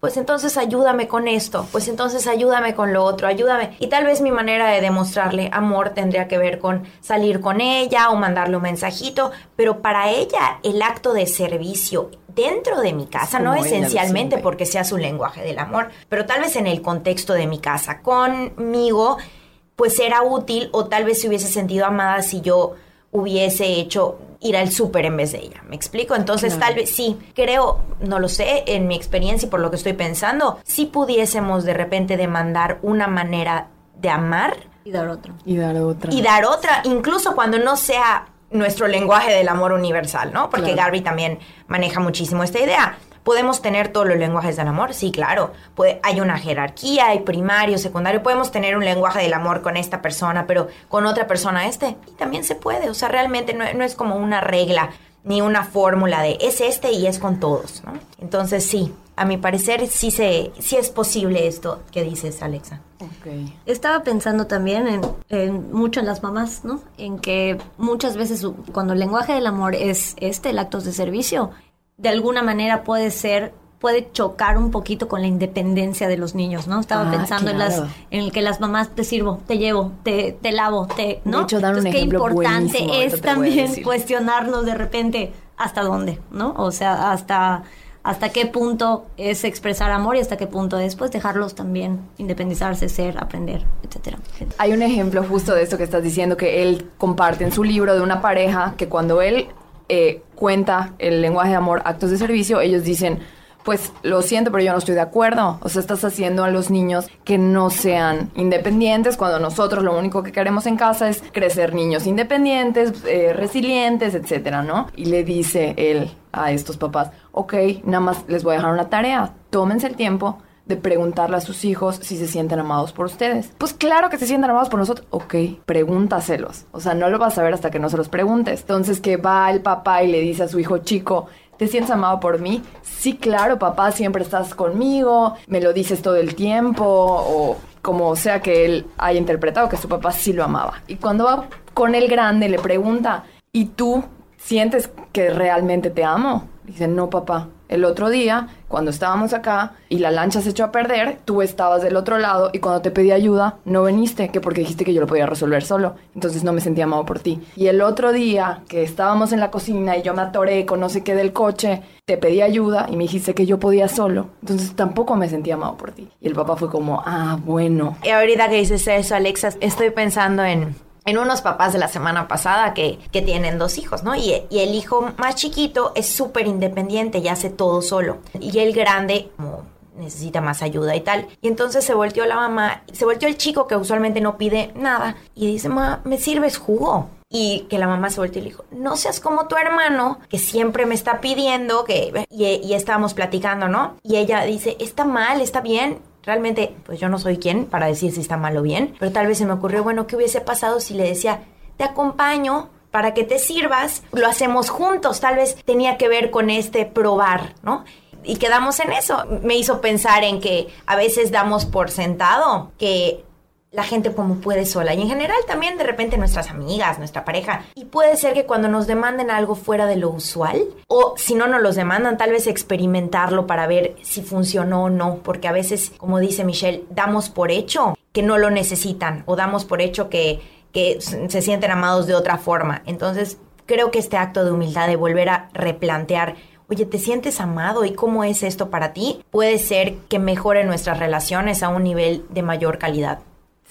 pues entonces ayúdame con esto, pues entonces ayúdame con lo otro, ayúdame. Y tal vez mi manera de demostrarle amor tendría que ver con salir con ella o mandarle un mensajito, pero para ella el acto de servicio dentro de mi casa, no esencialmente porque sea su lenguaje del amor, pero tal vez en el contexto de mi casa conmigo, pues era útil o tal vez se hubiese sentido amada si yo hubiese hecho ir al súper en vez de ella. ¿Me explico? Entonces, tal vez sí, creo, no lo sé, en mi experiencia y por lo que estoy pensando, si pudiésemos de repente demandar una manera de amar. Y dar otra. Y dar otra. Y dar otra, incluso cuando no sea nuestro lenguaje del amor universal, ¿no? Porque Gary también maneja muchísimo esta idea. ¿Podemos tener todos los lenguajes del amor? Sí, claro. hay una jerarquía, hay primario, secundario. Podemos tener un lenguaje del amor con esta persona, pero con otra persona este. Y también se puede. O sea, realmente no, es como una regla ni una fórmula de es este y es con todos, ¿no? Entonces sí, a mi parecer sí, se, sí es posible esto que dices, Alexa. Okay. Estaba pensando también en, en, mucho en las mamás, ¿no? En que muchas veces cuando el lenguaje del amor es este, el acto de servicio, de alguna manera puede ser puede chocar un poquito con la independencia de los niños, ¿no? Estaba ah, pensando en las en el que las mamás te sirvo, te llevo, te, te lavo, te, ¿no? De hecho, dar un qué importante es también cuestionarnos de repente hasta dónde, ¿no? O sea, hasta hasta qué punto es expresar amor y hasta qué punto después dejarlos también independizarse, ser, aprender, etcétera. Hay un ejemplo justo de esto que estás diciendo que él comparte en su libro de una pareja que cuando él eh, cuenta el lenguaje de amor, actos de servicio, ellos dicen, pues lo siento, pero yo no estoy de acuerdo. O sea, estás haciendo a los niños que no sean independientes cuando nosotros lo único que queremos en casa es crecer niños independientes, eh, resilientes, etcétera, ¿no? Y le dice él a estos papás, ok, nada más les voy a dejar una tarea, tómense el tiempo de preguntarle a sus hijos si se sienten amados por ustedes. Pues claro que se sienten amados por nosotros. Ok, pregúntaselos. O sea, no lo vas a ver hasta que no se los preguntes. Entonces que va el papá y le dice a su hijo chico, ¿Te sientes amado por mí? Sí, claro, papá, siempre estás conmigo, me lo dices todo el tiempo, o como sea que él haya interpretado que su papá sí lo amaba. Y cuando va con el grande, le pregunta, ¿y tú sientes que realmente te amo? Dice, no, papá, el otro día, cuando estábamos acá y la lancha se echó a perder, tú estabas del otro lado y cuando te pedí ayuda, no viniste, que porque dijiste que yo lo podía resolver solo. Entonces no me sentía amado por ti. Y el otro día que estábamos en la cocina y yo me atoré con no sé qué del coche, te pedí ayuda y me dijiste que yo podía solo. Entonces tampoco me sentía amado por ti. Y el papá fue como, ah, bueno. Y ahorita que dices eso, Alexa, estoy pensando en en unos papás de la semana pasada que, que tienen dos hijos, ¿no? Y, y el hijo más chiquito es súper independiente y hace todo solo. Y el grande, necesita más ayuda y tal. Y entonces se volteó la mamá, se volteó el chico que usualmente no pide nada y dice, mamá, ¿me sirves jugo? Y que la mamá se volteó y le dijo, no seas como tu hermano, que siempre me está pidiendo, que... Y, y estábamos platicando, ¿no? Y ella dice, está mal, está bien, Realmente, pues yo no soy quien para decir si está mal o bien, pero tal vez se me ocurrió, bueno, ¿qué hubiese pasado si le decía, te acompaño para que te sirvas, lo hacemos juntos, tal vez tenía que ver con este probar, ¿no? Y quedamos en eso. Me hizo pensar en que a veces damos por sentado que la gente como puede sola y en general también de repente nuestras amigas, nuestra pareja. Y puede ser que cuando nos demanden algo fuera de lo usual o si no nos los demandan, tal vez experimentarlo para ver si funcionó o no, porque a veces, como dice Michelle, damos por hecho que no lo necesitan o damos por hecho que, que se sienten amados de otra forma. Entonces, creo que este acto de humildad de volver a replantear oye, ¿te sientes amado y cómo es esto para ti? Puede ser que mejore nuestras relaciones a un nivel de mayor calidad.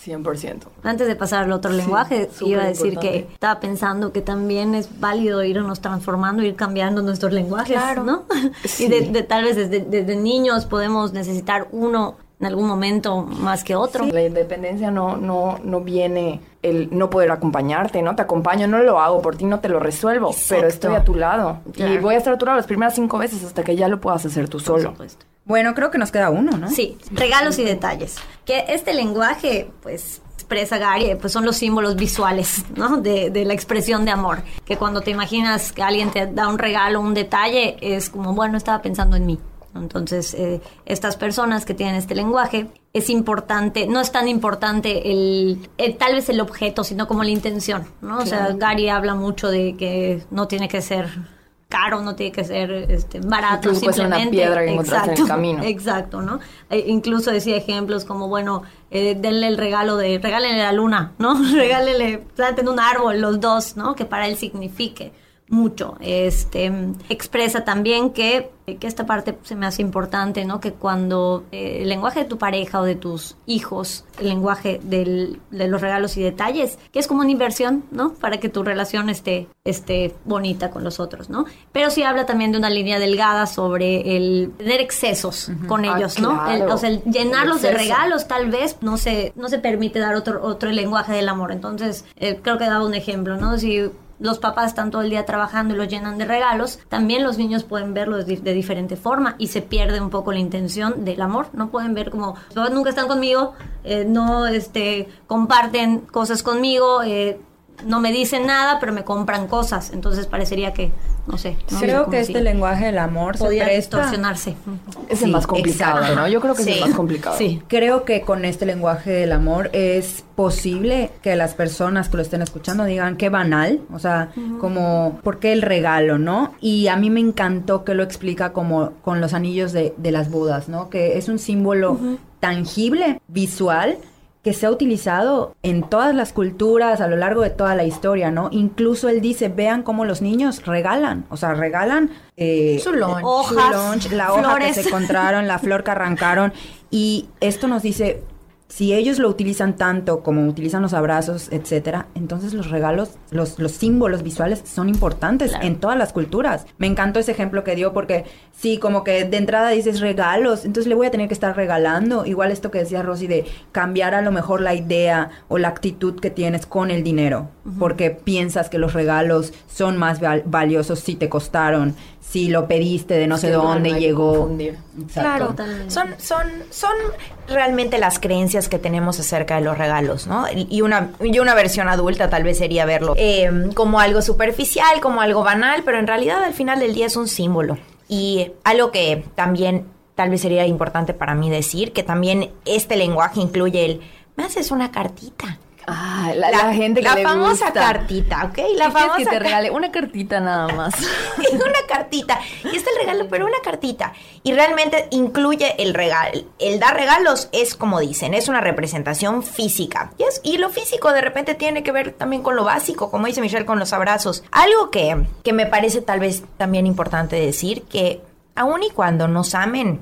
100%. Antes de pasar al otro lenguaje, iba a decir que estaba pensando que también es válido irnos transformando, ir cambiando nuestros lenguajes, ¿no? y de, tal vez desde, desde, niños podemos necesitar uno en algún momento más que otro. La independencia no, no, no viene el no poder acompañarte, ¿no? Te acompaño, no lo hago por ti, no te lo resuelvo, pero estoy a tu lado. Y voy a estar a tu lado las primeras cinco veces hasta que ya lo puedas hacer tú solo. Bueno, creo que nos queda uno, ¿no? Sí, regalos y detalles. Que este lenguaje, pues, expresa Gary, pues son los símbolos visuales, ¿no? De, de, la expresión de amor. Que cuando te imaginas que alguien te da un regalo, un detalle, es como, bueno, estaba pensando en mí. Entonces, eh, estas personas que tienen este lenguaje es importante, no es tan importante el, tal vez el objeto, sino como la intención, ¿no? O sea, Gary habla mucho de que no tiene que ser caro, no tiene que ser este, barato. Incluso simplemente. una piedra que exacto, en el camino. Exacto, ¿no? E incluso decía ejemplos como, bueno, eh, denle el regalo de, regálenle la luna, ¿no? Regálenle, planten un árbol los dos, ¿no? Que para él signifique mucho. Este, expresa también que, que, esta parte se me hace importante, ¿no? Que cuando eh, el lenguaje de tu pareja o de tus hijos, el lenguaje del, de los regalos y detalles, que es como una inversión, ¿no? Para que tu relación esté, esté bonita con los otros, ¿no? Pero sí habla también de una línea delgada sobre el tener excesos con ah, ellos, ¿no? o sea, el llenarlos de regalos tal vez no se, no se permite dar otro, otro lenguaje del amor. Entonces, eh, creo que daba un ejemplo, ¿no? Si los papás están todo el día trabajando y los llenan de regalos, también los niños pueden verlo de, diferente forma y se pierde un poco la intención del amor. No pueden ver como, los papás nunca están conmigo, eh, no este, comparten cosas conmigo, eh, no me dicen nada, pero me compran cosas. Entonces parecería que, no sé. Creo que este lenguaje del amor podía se distorsionarse. Es el más complicado, ¿no? Yo creo que es el más complicado. Sí. Creo que con este lenguaje del amor es posible que las personas que lo estén escuchando digan qué banal, o sea, como, ¿por qué el regalo, no? Y a mí me encantó que lo explica como con los anillos de, de las bodas, ¿no? Que es un símbolo tangible, visual, que se ha utilizado en todas las culturas a lo largo de toda la historia, ¿no? Incluso él dice, vean cómo los niños regalan, o sea, regalan eh, su lunch, Hojas, la hoja que se encontraron, la flor que arrancaron, y esto nos dice, si ellos lo utilizan tanto como utilizan los abrazos, etcétera, entonces los regalos, los, los símbolos visuales son importantes en todas las culturas. Me encantó ese ejemplo que dio porque sí, como que de entrada dices regalos, entonces le voy a tener que estar regalando. Igual esto que decía Rosy de cambiar a lo mejor la idea o la actitud que tienes con el dinero, porque piensas que los regalos son más valiosos si te costaron, si lo pediste de no sé dónde llegó. Claro, son, son, son realmente las creencias que tenemos acerca de los regalos, ¿no? Y una, y una versión adulta tal vez sería verlo eh, como algo superficial, como algo banal, pero en realidad al final del día es un símbolo. Y algo que también tal vez sería importante para mí decir, que también este lenguaje incluye el, me haces una cartita. Ah, la, gente que la famosa cartita, ¿ok? La famosa que te regale una cartita nada más. una cartita. Y está el regalo, pero una cartita. Y realmente incluye el regalo. El dar regalos es como dicen, es una representación física. Y, es, y lo físico de repente tiene que ver también con lo básico, como dice Michelle, con los abrazos. Algo que, que me parece tal vez también importante decir, que aun y cuando nos amen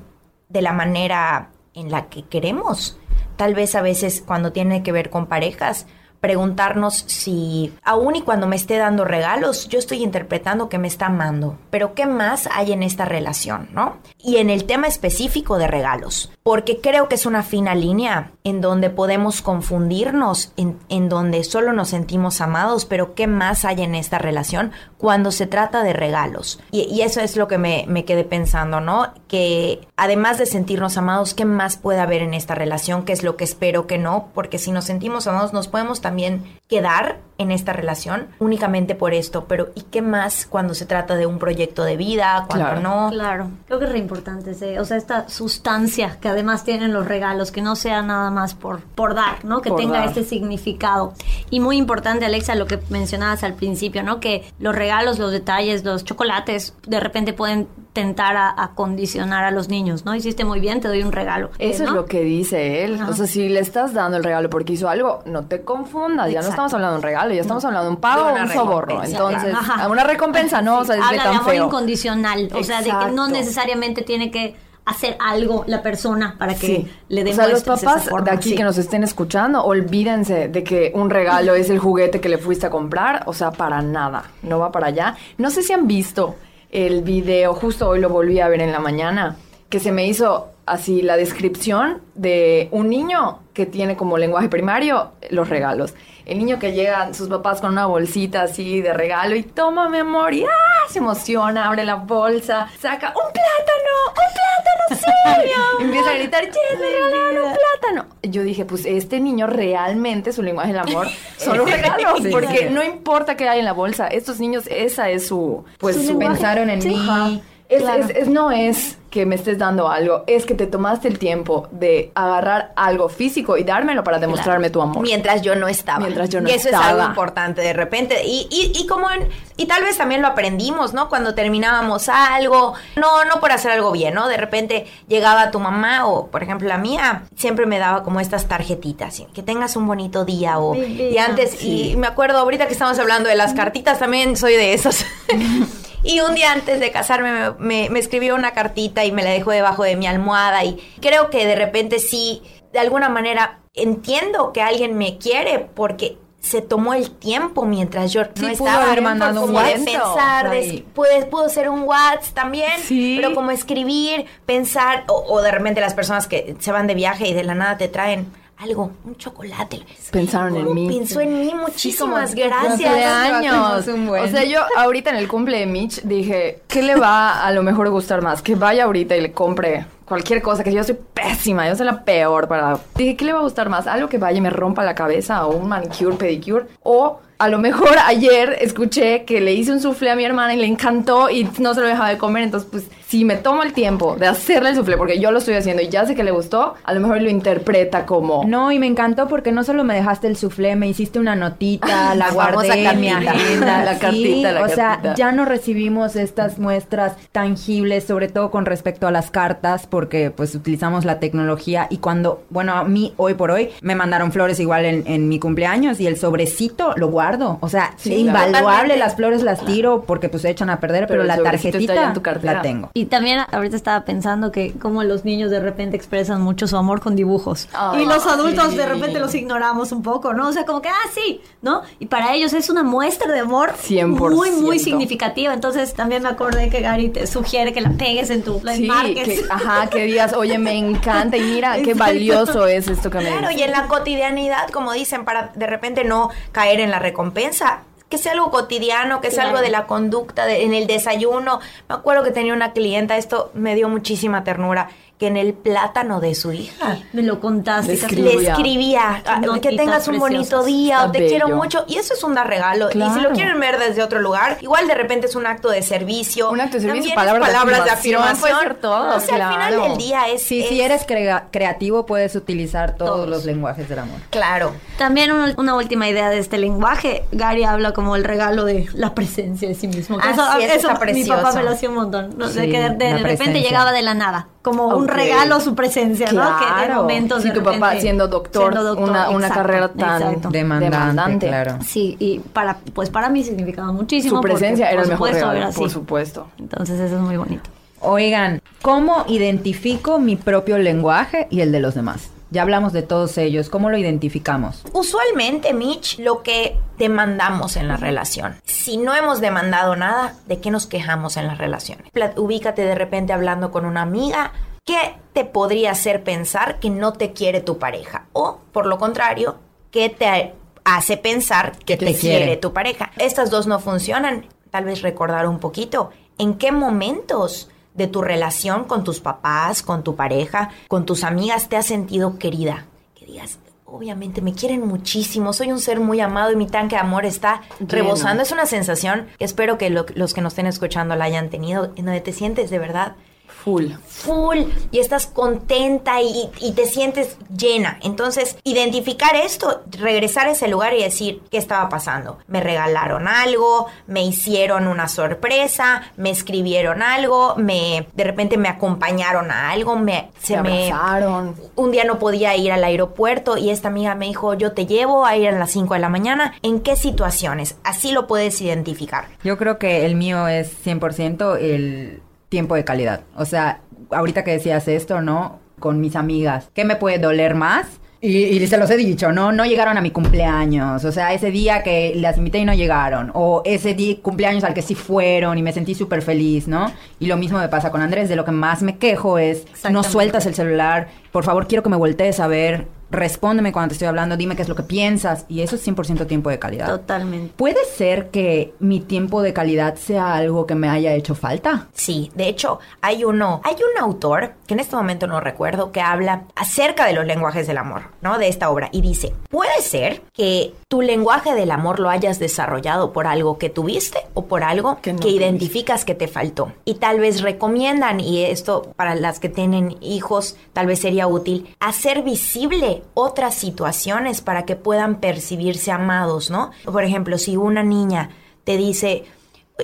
de la manera en la que queremos, tal vez a veces cuando tiene que ver con parejas, preguntarnos si, aun y cuando me esté dando regalos, yo estoy interpretando que me está amando, pero ¿qué más hay en esta relación, no? Y en el tema específico de regalos, porque creo que es una fina línea en donde podemos confundirnos, en, donde solo nos sentimos amados, pero ¿qué más hay en esta relación cuando se trata de regalos? Y, eso es lo que me, me quedé pensando, ¿no? Que además de sentirnos amados, ¿qué más puede haber en esta relación? ¿Qué es lo que espero que no? Porque si nos sentimos amados, nos podemos también también quedar en esta relación únicamente por esto, pero ¿y qué más cuando se trata de un proyecto de vida, cuando no? Claro, creo que es re importante, o sea, esta sustancia que además tienen los regalos, que no sea nada más por, por dar, ¿no? Que tenga este significado. Y muy importante, Alexa, lo que mencionabas al principio, ¿no? Que los regalos, los detalles, los chocolates, de repente pueden tentar a, condicionar a los niños, ¿no? Hiciste muy bien, te doy un regalo. Eso es lo que dice él. O sea, si le estás dando el regalo porque hizo algo, no te confundas. Ya no estamos hablando de un regalo, ya estamos hablando de un pago o un soborno. Entonces, una recompensa, ¿no? O sea, es de amor incondicional. O sea, de que no necesariamente tiene que hacer algo la persona para que le den O sea, los papás de aquí que nos estén escuchando, olvídense de que un regalo es el juguete que le fuiste a comprar, o sea, para nada, no va para allá. No sé si han visto el video, justo hoy lo volví a ver en la mañana, que se me hizo así la descripción de un niño que tiene como lenguaje primario los regalos. El niño que llega sus papás con una bolsita así de regalo y toma mi amor y ¡ah! se emociona, abre la bolsa, saca un plátano, un plátano serio. Empieza a gritar, ¡Che, me regalaron un plátano! Yo dije, pues este niño realmente su lenguaje del amor son los regalos, porque no importa qué hay en la bolsa, estos niños esa es su pues su, pensaron en mí Es, es- es- no es que me estés dando algo, es que te tomaste el tiempo de agarrar algo físico y dármelo para demostrarme tu amor. Mientras yo no estaba. Mientras yo no y eso es algo estaba. importante de repente. Y, y, y como en- y tal vez también lo aprendimos, ¿no? Cuando terminábamos algo, no, no por hacer algo bien, ¿no? De repente llegaba tu mamá o, por ejemplo, la mía, siempre me daba como estas tarjetitas, ¿sí? que tengas un bonito día o... Y antes, y me acuerdo ahorita que estamos hablando de las cartitas, también soy de esos. Y un día antes de casarme me, me- me escribió una cartita y me la dejó debajo de mi almohada y creo que de repente sí, de alguna manera entiendo que alguien me quiere porque se tomó el tiempo mientras yo Sí, no pudo estaba haber mandado un como de WhatsApp. pensar, de- Ahí. puede- pudo ser un WhatsApp también, Sí. pero como escribir, pensar o, o de repente las personas que se van de viaje y de la nada te traen algo, un chocolate. Pensaron en mí. Pensó en mí, muchísimas gracias. cumpleaños. Un buen. O sea, yo ahorita en el cumple de Mitch dije, ¿qué le va a lo mejor gustar más? Que vaya ahorita y le compre cualquier cosa, que yo soy pésima, yo soy la peor para... Dije, ¿qué le va a gustar más? Algo que vaya y me rompa la cabeza, o un manicure, pedicure, o a lo mejor ayer escuché que le hice un soufflé a mi hermana y le encantó y no se lo dejaba de comer, entonces pues si me tomo el tiempo de hacerle el soufflé, porque yo lo estoy haciendo y ya sé que le gustó, a lo mejor lo interpreta como... No, y me encantó porque no solo me dejaste el soufflé, me hiciste una notita, la La guardé en mi cartita. agenda. La sí, cartita, la o sea, ya no recibimos estas muestras tangibles, sobre todo con respecto a las cartas, porque pues utilizamos la tecnología y cuando, bueno, a mí hoy por hoy me mandaron flores igual en, en mi cumpleaños y el sobrecito lo guardo. O sea, Sí, es claro. invaluable, las flores las tiro porque pues se echan a perder, Pero la tarjetita en tu la tengo. Y también ahorita estaba pensando que como los niños de repente expresan mucho su amor con dibujos. Y los adultos sí. de repente los ignoramos un poco, ¿no? O sea, como que, ah, sí, ¿no? Y para ellos es una muestra de amor 100%. muy, muy significativa. Entonces también me acordé que Gary te sugiere que la pegues en tu, la Sí, que, ajá, que digas, oye, me encanta y mira qué valioso es esto que me Claro, y en la cotidianidad, como dicen, para de repente no caer en la recompensa. Que sea algo cotidiano, que sea Claro. algo de la conducta, de- en el desayuno. Me acuerdo que tenía una clienta, esto me dio muchísima ternura, que en el plátano de su hija Me lo contaste. Le casi. le Escribía. escribía ah, que tengas un bonito día Está o te quiero mucho. Y eso es un dar regalo. Y si lo quieren ver desde otro lugar, igual de repente es un acto de servicio. Un acto de servicio, También es palabras de palabras de afirmación, puede ser todo, O sea, al final del día es... Sí, es- si eres crea- creativo puedes utilizar todos, Todos. los lenguajes del amor. Claro. También una, una última idea de este lenguaje. Gary habla como el regalo de la presencia de sí mismo. Ah, eso sí, eso está mi papá me lo hacía un montón. ¿no? de Sí, que de, repente llegaba de la nada. Como un regalo su presencia, ¿no? Que de Claro. momentos Si de tu papá siendo doctor, siendo doctor, una, una exacto, carrera tan exacto. Demandante, claro. Sí, y para, pues para mí significaba muchísimo. Su presencia porque, era por el mejor supuesto, regalo, era así. por supuesto. Entonces eso es muy bonito. Oigan, ¿cómo identifico mi propio lenguaje y el de los demás? Ya hablamos de todos ellos, ¿cómo lo identificamos? Usualmente, Mitch, lo que demandamos en la relación. Si no hemos demandado nada, ¿de qué nos quejamos en las relaciones? Ubícate de repente hablando con una amiga. ¿Qué te podría hacer pensar que no te quiere tu pareja? O, por lo contrario, ¿qué te hace pensar que Que te te quiere. quiere tu pareja? Estas dos no funcionan. Tal vez recordar un poquito en qué momentos de tu relación con tus papás, con tu pareja, con tus amigas te has sentido querida. Que digas, obviamente me quieren muchísimo, soy un ser muy amado y mi tanque de amor está rebosando. Es una sensación que espero que lo- los que nos estén escuchando la hayan tenido, en donde te sientes de verdad Full. full y estás contenta y, y te sientes llena. Entonces, identificar esto, regresar a ese lugar y decir qué estaba pasando. Me regalaron algo, me hicieron una sorpresa, me escribieron algo, me de repente me acompañaron a algo, me se Se me abrazaron. un día no podía ir al aeropuerto y esta amiga me dijo, "Yo te llevo a ir a las 5 de la mañana." ¿En qué situaciones? Así lo puedes identificar. Yo creo que el mío es 100% el tiempo de calidad. O sea, ahorita que decías esto, ¿no? Con mis amigas, ¿qué me puede doler más? Y, y se los he dicho, ¿no? No llegaron a mi cumpleaños. O sea, ese día que las invité y no llegaron. O ese día, cumpleaños al que sí fueron y me sentí súper feliz, ¿no? Y lo mismo me pasa con Andrés. De lo que más me quejo es, no sueltas el celular. Por favor, quiero que me voltees a ver respóndeme cuando te estoy hablando, dime qué es lo que piensas. Y eso es 100% tiempo de calidad. Totalmente. ¿Puede ser que mi tiempo de calidad sea algo que me haya hecho falta? Sí, de hecho, hay uno, hay un autor, que en este momento no recuerdo, que habla acerca de los lenguajes del amor, ¿no? De esta obra. Y dice, puede ser que tu lenguaje del amor lo hayas desarrollado por algo que tuviste o por algo Que que, identificas que te faltó. Y tal vez recomiendan, y esto para las que tienen hijos, tal vez sería útil, hacer visible otras situaciones para que puedan percibirse amados, ¿no? Por ejemplo, si una niña te dice,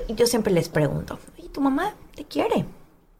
yo siempre les pregunto, ¿y tu mamá te quiere?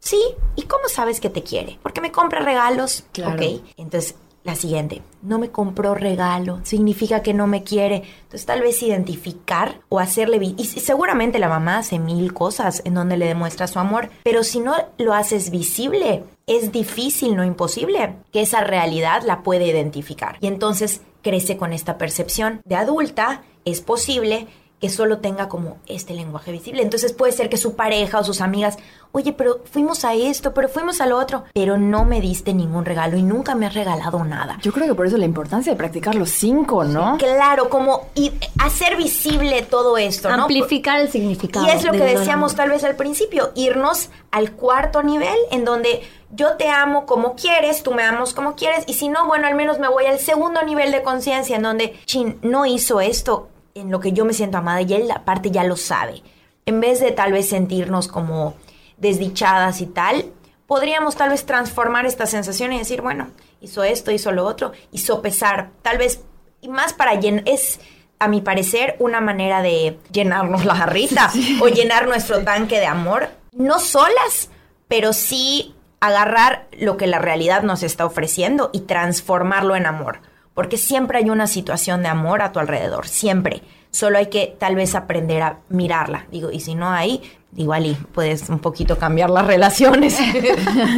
Sí, ¿y cómo sabes que te quiere? Porque me compra regalos, Claro. ¿ok? Entonces, la siguiente, no me compró regalo, significa que no me quiere. Entonces, tal vez identificar o hacerle... Y seguramente la mamá hace mil cosas en donde le demuestra su amor, pero si no lo haces visible, es difícil, no imposible, que esa realidad la puede identificar. Y entonces crece con esta percepción. De adulta, es posible que solo tenga como este lenguaje visible. Entonces puede ser que su pareja o sus amigas, oye, pero fuimos a esto, pero fuimos a lo otro, pero no me diste ningún regalo y nunca me has regalado nada. Yo creo que por eso la importancia de practicar los cinco, ¿no? Claro, como y hacer visible todo esto, ¿no? Amplificar el significado. Y es lo de que decíamos tal vez al principio, irnos al cuarto nivel en donde yo te amo como quieres, tú me amas como quieres, y si no, bueno, al menos me voy al segundo nivel de conciencia en donde, chin, no hizo esto en lo que yo me siento amada y él aparte ya lo sabe. En vez de tal vez sentirnos como desdichadas y tal, podríamos tal vez transformar esta sensación y decir, bueno, hizo esto, hizo lo otro, y sopesar, tal vez, y más para llenar, es a mi parecer una manera de llenarnos la jarrita o llenar nuestro tanque de amor, no solas, pero sí agarrar lo que la realidad nos está ofreciendo y transformarlo en amor. Porque siempre hay una situación de amor a tu alrededor, siempre. Solo hay que tal vez aprender a mirarla. Digo, y si no hay, igual y puedes un poquito cambiar las relaciones.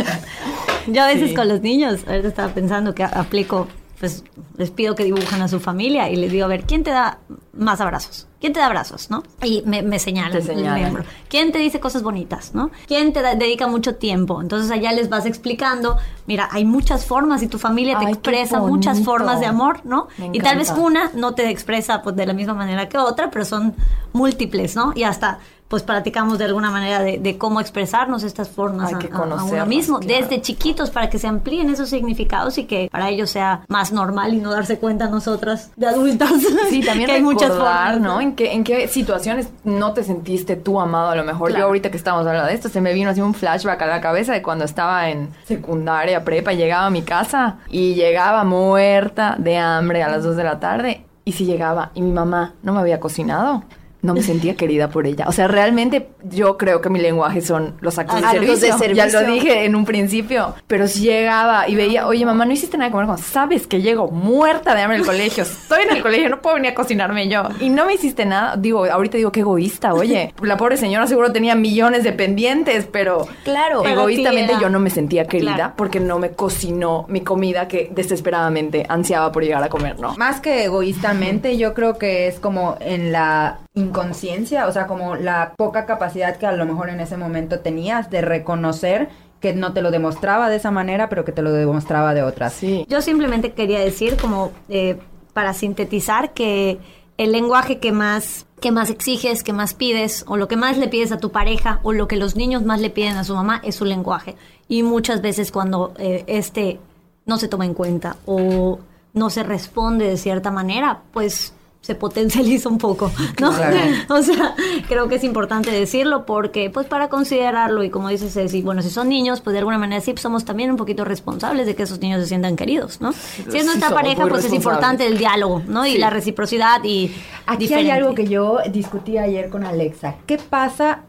Yo a veces con los niños, ahorita estaba pensando que aplico, pues les pido que dibujen a su familia y les digo, a ver, ¿quién te da más abrazos? ¿Quién te da abrazos, no? Y me, me señalan, Te el miembro. ¿Quién te dice cosas bonitas, no? ¿Quién te da- dedica mucho tiempo? Entonces allá les vas explicando, mira, hay muchas formas y tu familia te Ay, expresa muchas formas de amor, ¿no? Y tal vez una no te expresa pues de la misma manera que otra, pero son múltiples, ¿no? Y hasta pues platicamos de alguna manera de, de cómo expresarnos estas formas Hay a- que a- uno mismo, claro. desde chiquitos para que se amplíen esos significados y que para ellos sea más normal y no darse cuenta nosotras de adultas Sí, también que hay muchas formas, ¿no? ¿En qué, ¿En qué situaciones no te sentiste tú amado a lo mejor? Claro. Yo ahorita que estamos hablando de esto, se me vino así un flashback a la cabeza de cuando estaba en secundaria, prepa, llegaba a mi casa y llegaba muerta de hambre a las 2 de la tarde. Y si llegaba y mi mamá no me había cocinado, no me sentía querida por ella. O sea, realmente yo creo que mi lenguaje son los actos, de, Actos de servicio. Ya servicio. lo dije en un principio. Pero si llegaba y veía, oye, mamá, no hiciste nada de comer. Como, Sabes que llego muerta de hambre al colegio. Estoy en el colegio, no puedo venir a cocinarme yo. Y no me hiciste nada. Digo, ahorita digo, qué egoísta, oye. La pobre señora seguro tenía millones de pendientes, pero Claro. Egoístamente yo no me sentía querida Claro. porque no me cocinó mi comida que desesperadamente ansiaba por llegar a comer, ¿no? Más que egoístamente, yo creo que es como en la inconsciencia, o sea, como la poca capacidad que a lo mejor en ese momento tenías de reconocer que no te lo demostraba de esa manera, pero que te lo demostraba de otras. Sí. Yo simplemente quería decir, como eh, para sintetizar, que el lenguaje que más, que más exiges, que más pides, o lo que más le pides a tu pareja, o lo que los niños más le piden a su mamá, es su lenguaje. Y muchas veces cuando eh, este no se toma en cuenta o no se responde de cierta manera, pues se potencializa un poco, ¿no? Claro. O sea, creo que es importante decirlo porque, pues, para considerarlo y como dices, Ceci, bueno, si son niños, pues de alguna manera sí somos también un poquito responsables de que esos niños se sientan queridos, ¿no? Si es nuestra pareja, pues es importante el diálogo, ¿no? Y la reciprocidad y Aquí diferente. hay algo que yo discutí ayer con Alexa. ¿Qué pasa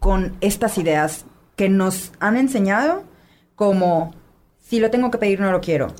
con estas ideas que nos han enseñado como si lo tengo que pedir no lo quiero?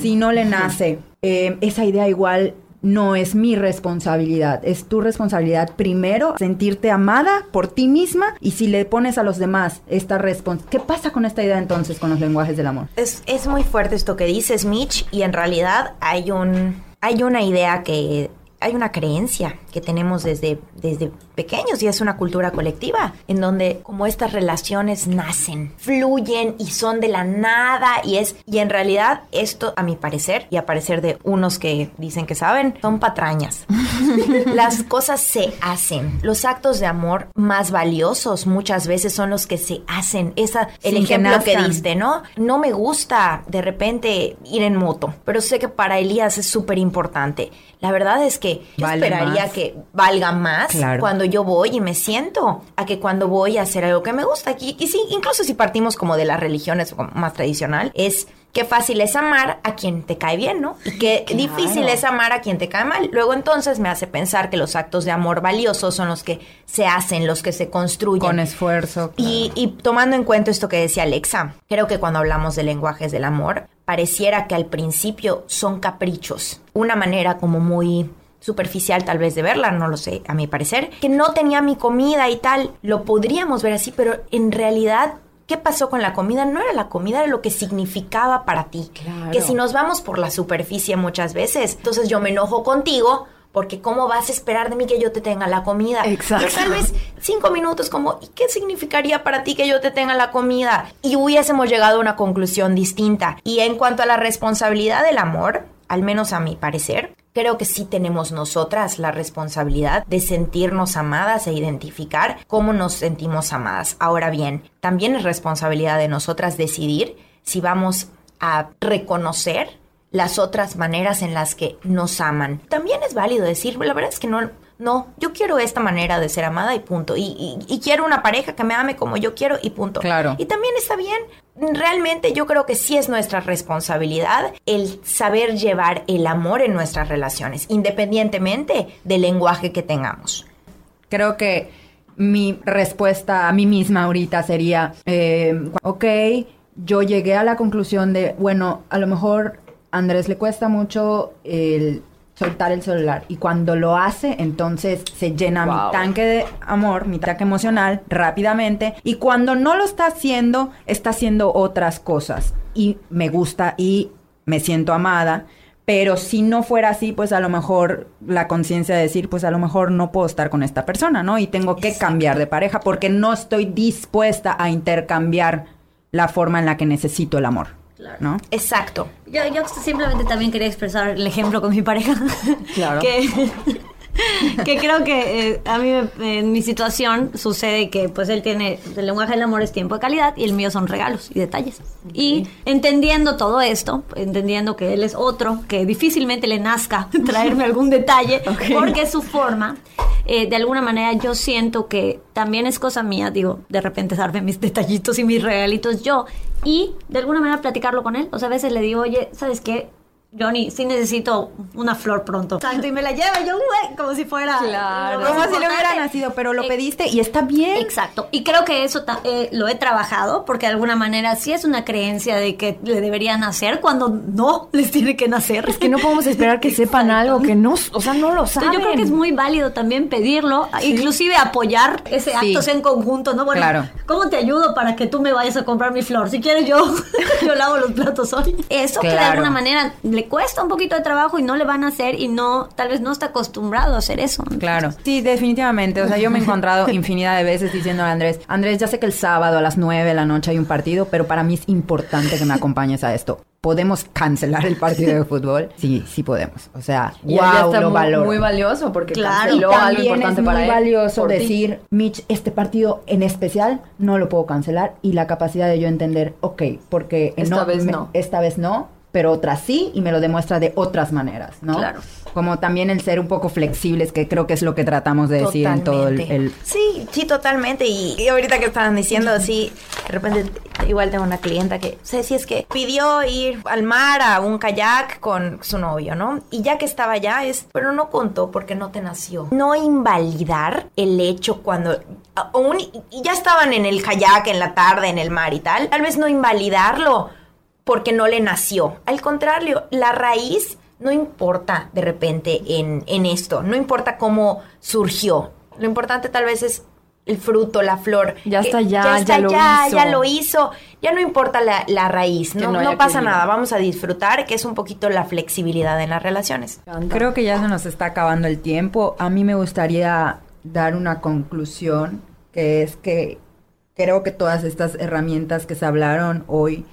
Si no le nace, eh, esa idea igual no es mi responsabilidad, es tu responsabilidad primero sentirte amada por ti misma y si le pones a los demás esta responsabilidad, ¿qué pasa con esta idea entonces con los lenguajes del amor? Es, es muy fuerte esto que dices, Mitch, y en realidad hay un hay una idea que hay una creencia que tenemos desde, desde pequeños y es una cultura colectiva en donde como estas relaciones nacen, fluyen y son de la nada y es y en realidad esto a mi parecer y a parecer de unos que dicen que saben son patrañas. Las cosas se hacen. Los actos de amor más valiosos muchas veces son los que se hacen. Esa el ejemplo que, diste, ¿no? No me gusta de repente ir en moto, pero sé que para Elías es súper importante. La verdad es que yo esperaría que valga más cuando yo voy y me siento a que cuando voy a hacer algo que me gusta. Y, y sí, incluso si partimos como de las religiones más tradicional, es qué fácil es amar a quien te cae bien, ¿no? Y qué difícil es amar a quien te cae mal. Luego entonces me hace pensar que los actos de amor valiosos son los que se hacen, los que se construyen. Con esfuerzo. Y, y tomando en cuenta esto que decía Alexa, creo que cuando hablamos de lenguajes del amor, pareciera que al principio son caprichos, una manera como muy superficial tal vez de verla, no lo sé, a mi parecer, que no tenía mi comida y tal, lo podríamos ver así, pero en realidad ¿Qué pasó con la comida? No era la comida, era lo que significaba para ti. Que si nos vamos por la superficie muchas veces, entonces yo me enojo contigo porque ¿cómo vas a esperar de mí que yo te tenga la comida? Exacto. tal vez cinco minutos como, ¿y qué significaría para ti que yo te tenga la comida? Y hubiésemos llegado a una conclusión distinta. Y en cuanto a la responsabilidad del amor, al menos a mi parecer, creo que sí tenemos nosotras la responsabilidad de sentirnos amadas e identificar cómo nos sentimos amadas. Ahora bien, también es responsabilidad de nosotras decidir si vamos a reconocer las otras maneras en las que nos aman. También es válido decir, la verdad es que no, no, yo quiero esta manera de ser amada y punto. Y, y, quiero una pareja que me ame como yo quiero y punto. Claro. Y también está bien. Realmente yo creo que sí es nuestra responsabilidad el saber llevar el amor en nuestras relaciones, independientemente del lenguaje que tengamos. Creo que mi respuesta a mí misma ahorita sería, eh, ok, yo llegué a la conclusión de, bueno, a lo mejor a Andrés le cuesta mucho el soltar el celular. Y cuando lo hace, entonces se llena mi tanque de amor, mi tanque emocional rápidamente. Y cuando no lo está haciendo, está haciendo otras cosas. Y me gusta y me siento amada. Pero si no fuera así, pues a lo mejor la conciencia de decir, pues a lo mejor no puedo estar con esta persona, ¿no? Y tengo que cambiar de pareja porque no estoy dispuesta a intercambiar la forma en la que necesito el amor. Claro. ¿No? Exacto. Yo, yo simplemente también quería expresar el ejemplo con mi pareja. Claro. que, que creo que eh, a mí en mi situación sucede que pues él tiene el lenguaje del amor es tiempo de calidad y el mío son regalos y detalles. Y entendiendo todo esto, entendiendo que él es otro, que difícilmente le nazca traerme algún detalle, porque es su forma, eh, de alguna manera yo siento que también es cosa mía, digo, de repente darme mis detallitos y mis regalitos yo y de alguna manera platicarlo con él. O sea, a veces le digo, oye, ¿sabes qué? Johnny, sí necesito una flor pronto. Exacto, y me la lleva yo, güey, como si fuera. Claro. Como si le hubiera nacido, pero lo pediste y está bien. Exacto. Y creo que eso eh, lo he trabajado, porque de alguna manera sí es una creencia de que le debería nacer cuando no les tiene que nacer. Es que no podemos esperar que sepan algo que no, o sea, no lo saben. Yo creo que es muy válido también pedirlo, inclusive apoyar ese acto en conjunto, ¿no? Bueno, claro. ¿cómo te ayudo para que tú me vayas a comprar mi flor? Si quieres yo, yo lavo los platos hoy. Eso que de alguna manera le cuesta un poquito de trabajo y no le van a hacer y no, tal vez no está acostumbrado a hacer eso. Claro. Sí, definitivamente. O sea, yo me he encontrado infinidad de veces diciendo a Andrés, Andrés, ya sé que el sábado a las 9 de la noche hay un partido, pero para mí es importante que me acompañes a esto. ¿Podemos cancelar el partido de fútbol? Sí, sí podemos. O sea, y wow, lo muy, muy valioso porque claro, canceló algo importante es para muy valioso decir, Mitch, este partido en especial no lo puedo cancelar y la capacidad de yo entender, ok, porque esta vez no. Esta vez no, pero otras sí y me lo demuestra de otras maneras, ¿no? Claro. Como también el ser un poco flexibles, que creo que es lo que tratamos de decir en todo el, Sí, sí, totalmente. Y, ahorita que estaban diciendo así, de repente igual tengo una clienta que, sé si es que pidió ir al mar a un kayak con su novio, ¿no? Y ya que estaba allá es, pero no contó porque no te nació. No invalidar el hecho cuando aún ya estaban en el kayak en la tarde en el mar y tal, tal vez no invalidarlo porque no le nació. Al contrario, la raíz no importa de repente en, en esto, no importa cómo surgió. Lo importante tal vez es el fruto, la flor. Ya está ya, ya, está ya lo ya, hizo. ya lo hizo. Ya no importa la, la raíz, no, no pasa querido. nada. Vamos a disfrutar, que es un poquito la flexibilidad en las relaciones. Creo que ya se nos está acabando el tiempo. A mí me gustaría dar una conclusión, que es que creo que todas estas herramientas que se hablaron hoy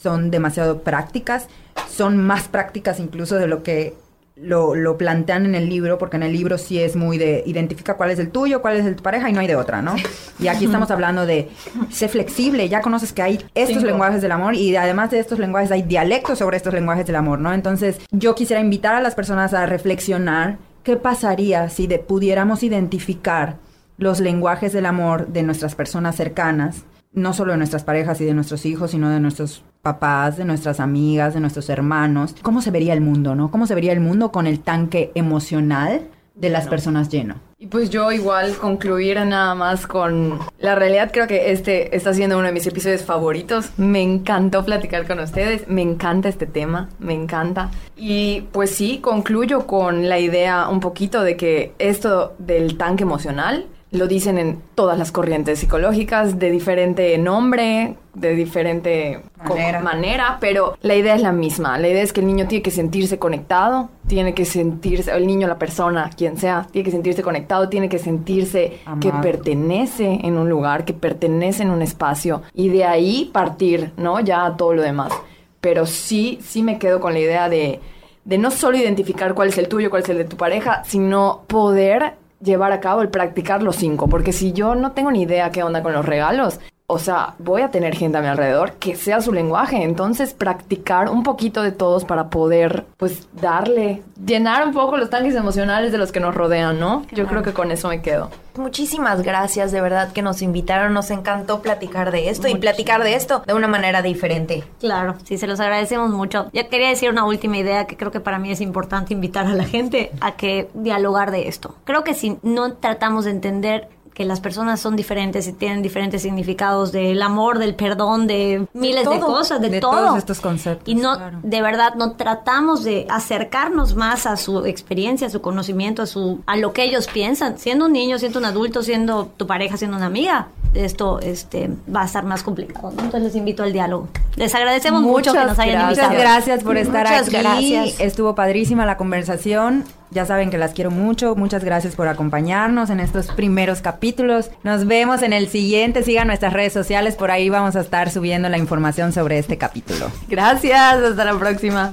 son demasiado prácticas, son más prácticas incluso de lo que lo, lo plantean en el libro, porque en el libro sí es muy de identifica cuál es el tuyo, cuál es el de tu pareja y no hay de otra, ¿no? Y aquí estamos hablando de sé flexible, ya conoces que hay estos Cinco. lenguajes del amor y además de estos lenguajes hay dialectos sobre estos lenguajes del amor, ¿no? Entonces yo quisiera invitar a las personas a reflexionar qué pasaría si de- pudiéramos identificar los lenguajes del amor de nuestras personas cercanas, no solo de nuestras parejas y de nuestros hijos, sino de nuestros papás, de nuestras amigas, de nuestros hermanos. ¿Cómo se vería el mundo, no? ¿Cómo se vería el mundo con el tanque emocional de las personas lleno? Y pues yo igual concluir nada más con la realidad, creo que este está siendo uno de mis episodios favoritos. Me encantó platicar con ustedes, me encanta este tema, me encanta. Y pues sí, concluyo con la idea un poquito de que esto del tanque emocional lo dicen en todas las corrientes psicológicas, de diferente nombre, de diferente Manera. manera, pero la idea es la misma. La idea es que el niño tiene que sentirse conectado, tiene que sentirse, el niño, la persona, quien sea, tiene que sentirse conectado, tiene que sentirse que pertenece en un lugar, que pertenece en un espacio y de ahí partir, ¿no? Ya a todo lo demás. Pero sí, sí me quedo con la idea de, de no solo identificar cuál es el tuyo, cuál es el de tu pareja, sino poder llevar a cabo el practicar los cinco. Porque si yo no tengo ni idea qué onda con los regalos, o sea, voy a tener gente a mi alrededor que sea su lenguaje. Entonces, practicar un poquito de todos para poder, pues, darle, llenar un poco los tanques emocionales de los que nos rodean, ¿no? Yo creo que con eso me quedo. Muchísimas gracias, de verdad que nos invitaron, nos encantó platicar de esto y platicar de esto de una manera diferente. Claro, sí, se los agradecemos mucho. Ya quería decir una última idea que creo que para mí es importante invitar a la gente a que dialogar de esto. Creo que si no tratamos de entender que las personas son diferentes y tienen diferentes significados del amor, del perdón, de miles de, todo, cosas, de, de todo. todos estos conceptos, Y no, claro. de verdad, no tratamos de acercarnos más a su experiencia, a su conocimiento, a su, a lo que ellos piensan. Siendo un niño, siendo un adulto, siendo tu pareja, siendo una amiga, esto, este, va a estar más complicado. ¿no? Entonces les invito al diálogo. Les agradecemos mucho que nos hayan gracias. invitado. Muchas gracias por estar Muchas aquí. gracias. Estuvo padrísima la conversación. Ya saben que las quiero mucho. Muchas gracias por acompañarnos en estos primeros capítulos. Nos vemos en el siguiente. Sigan nuestras redes sociales. Por ahí vamos a estar subiendo la información sobre este capítulo. Gracias, hasta la próxima.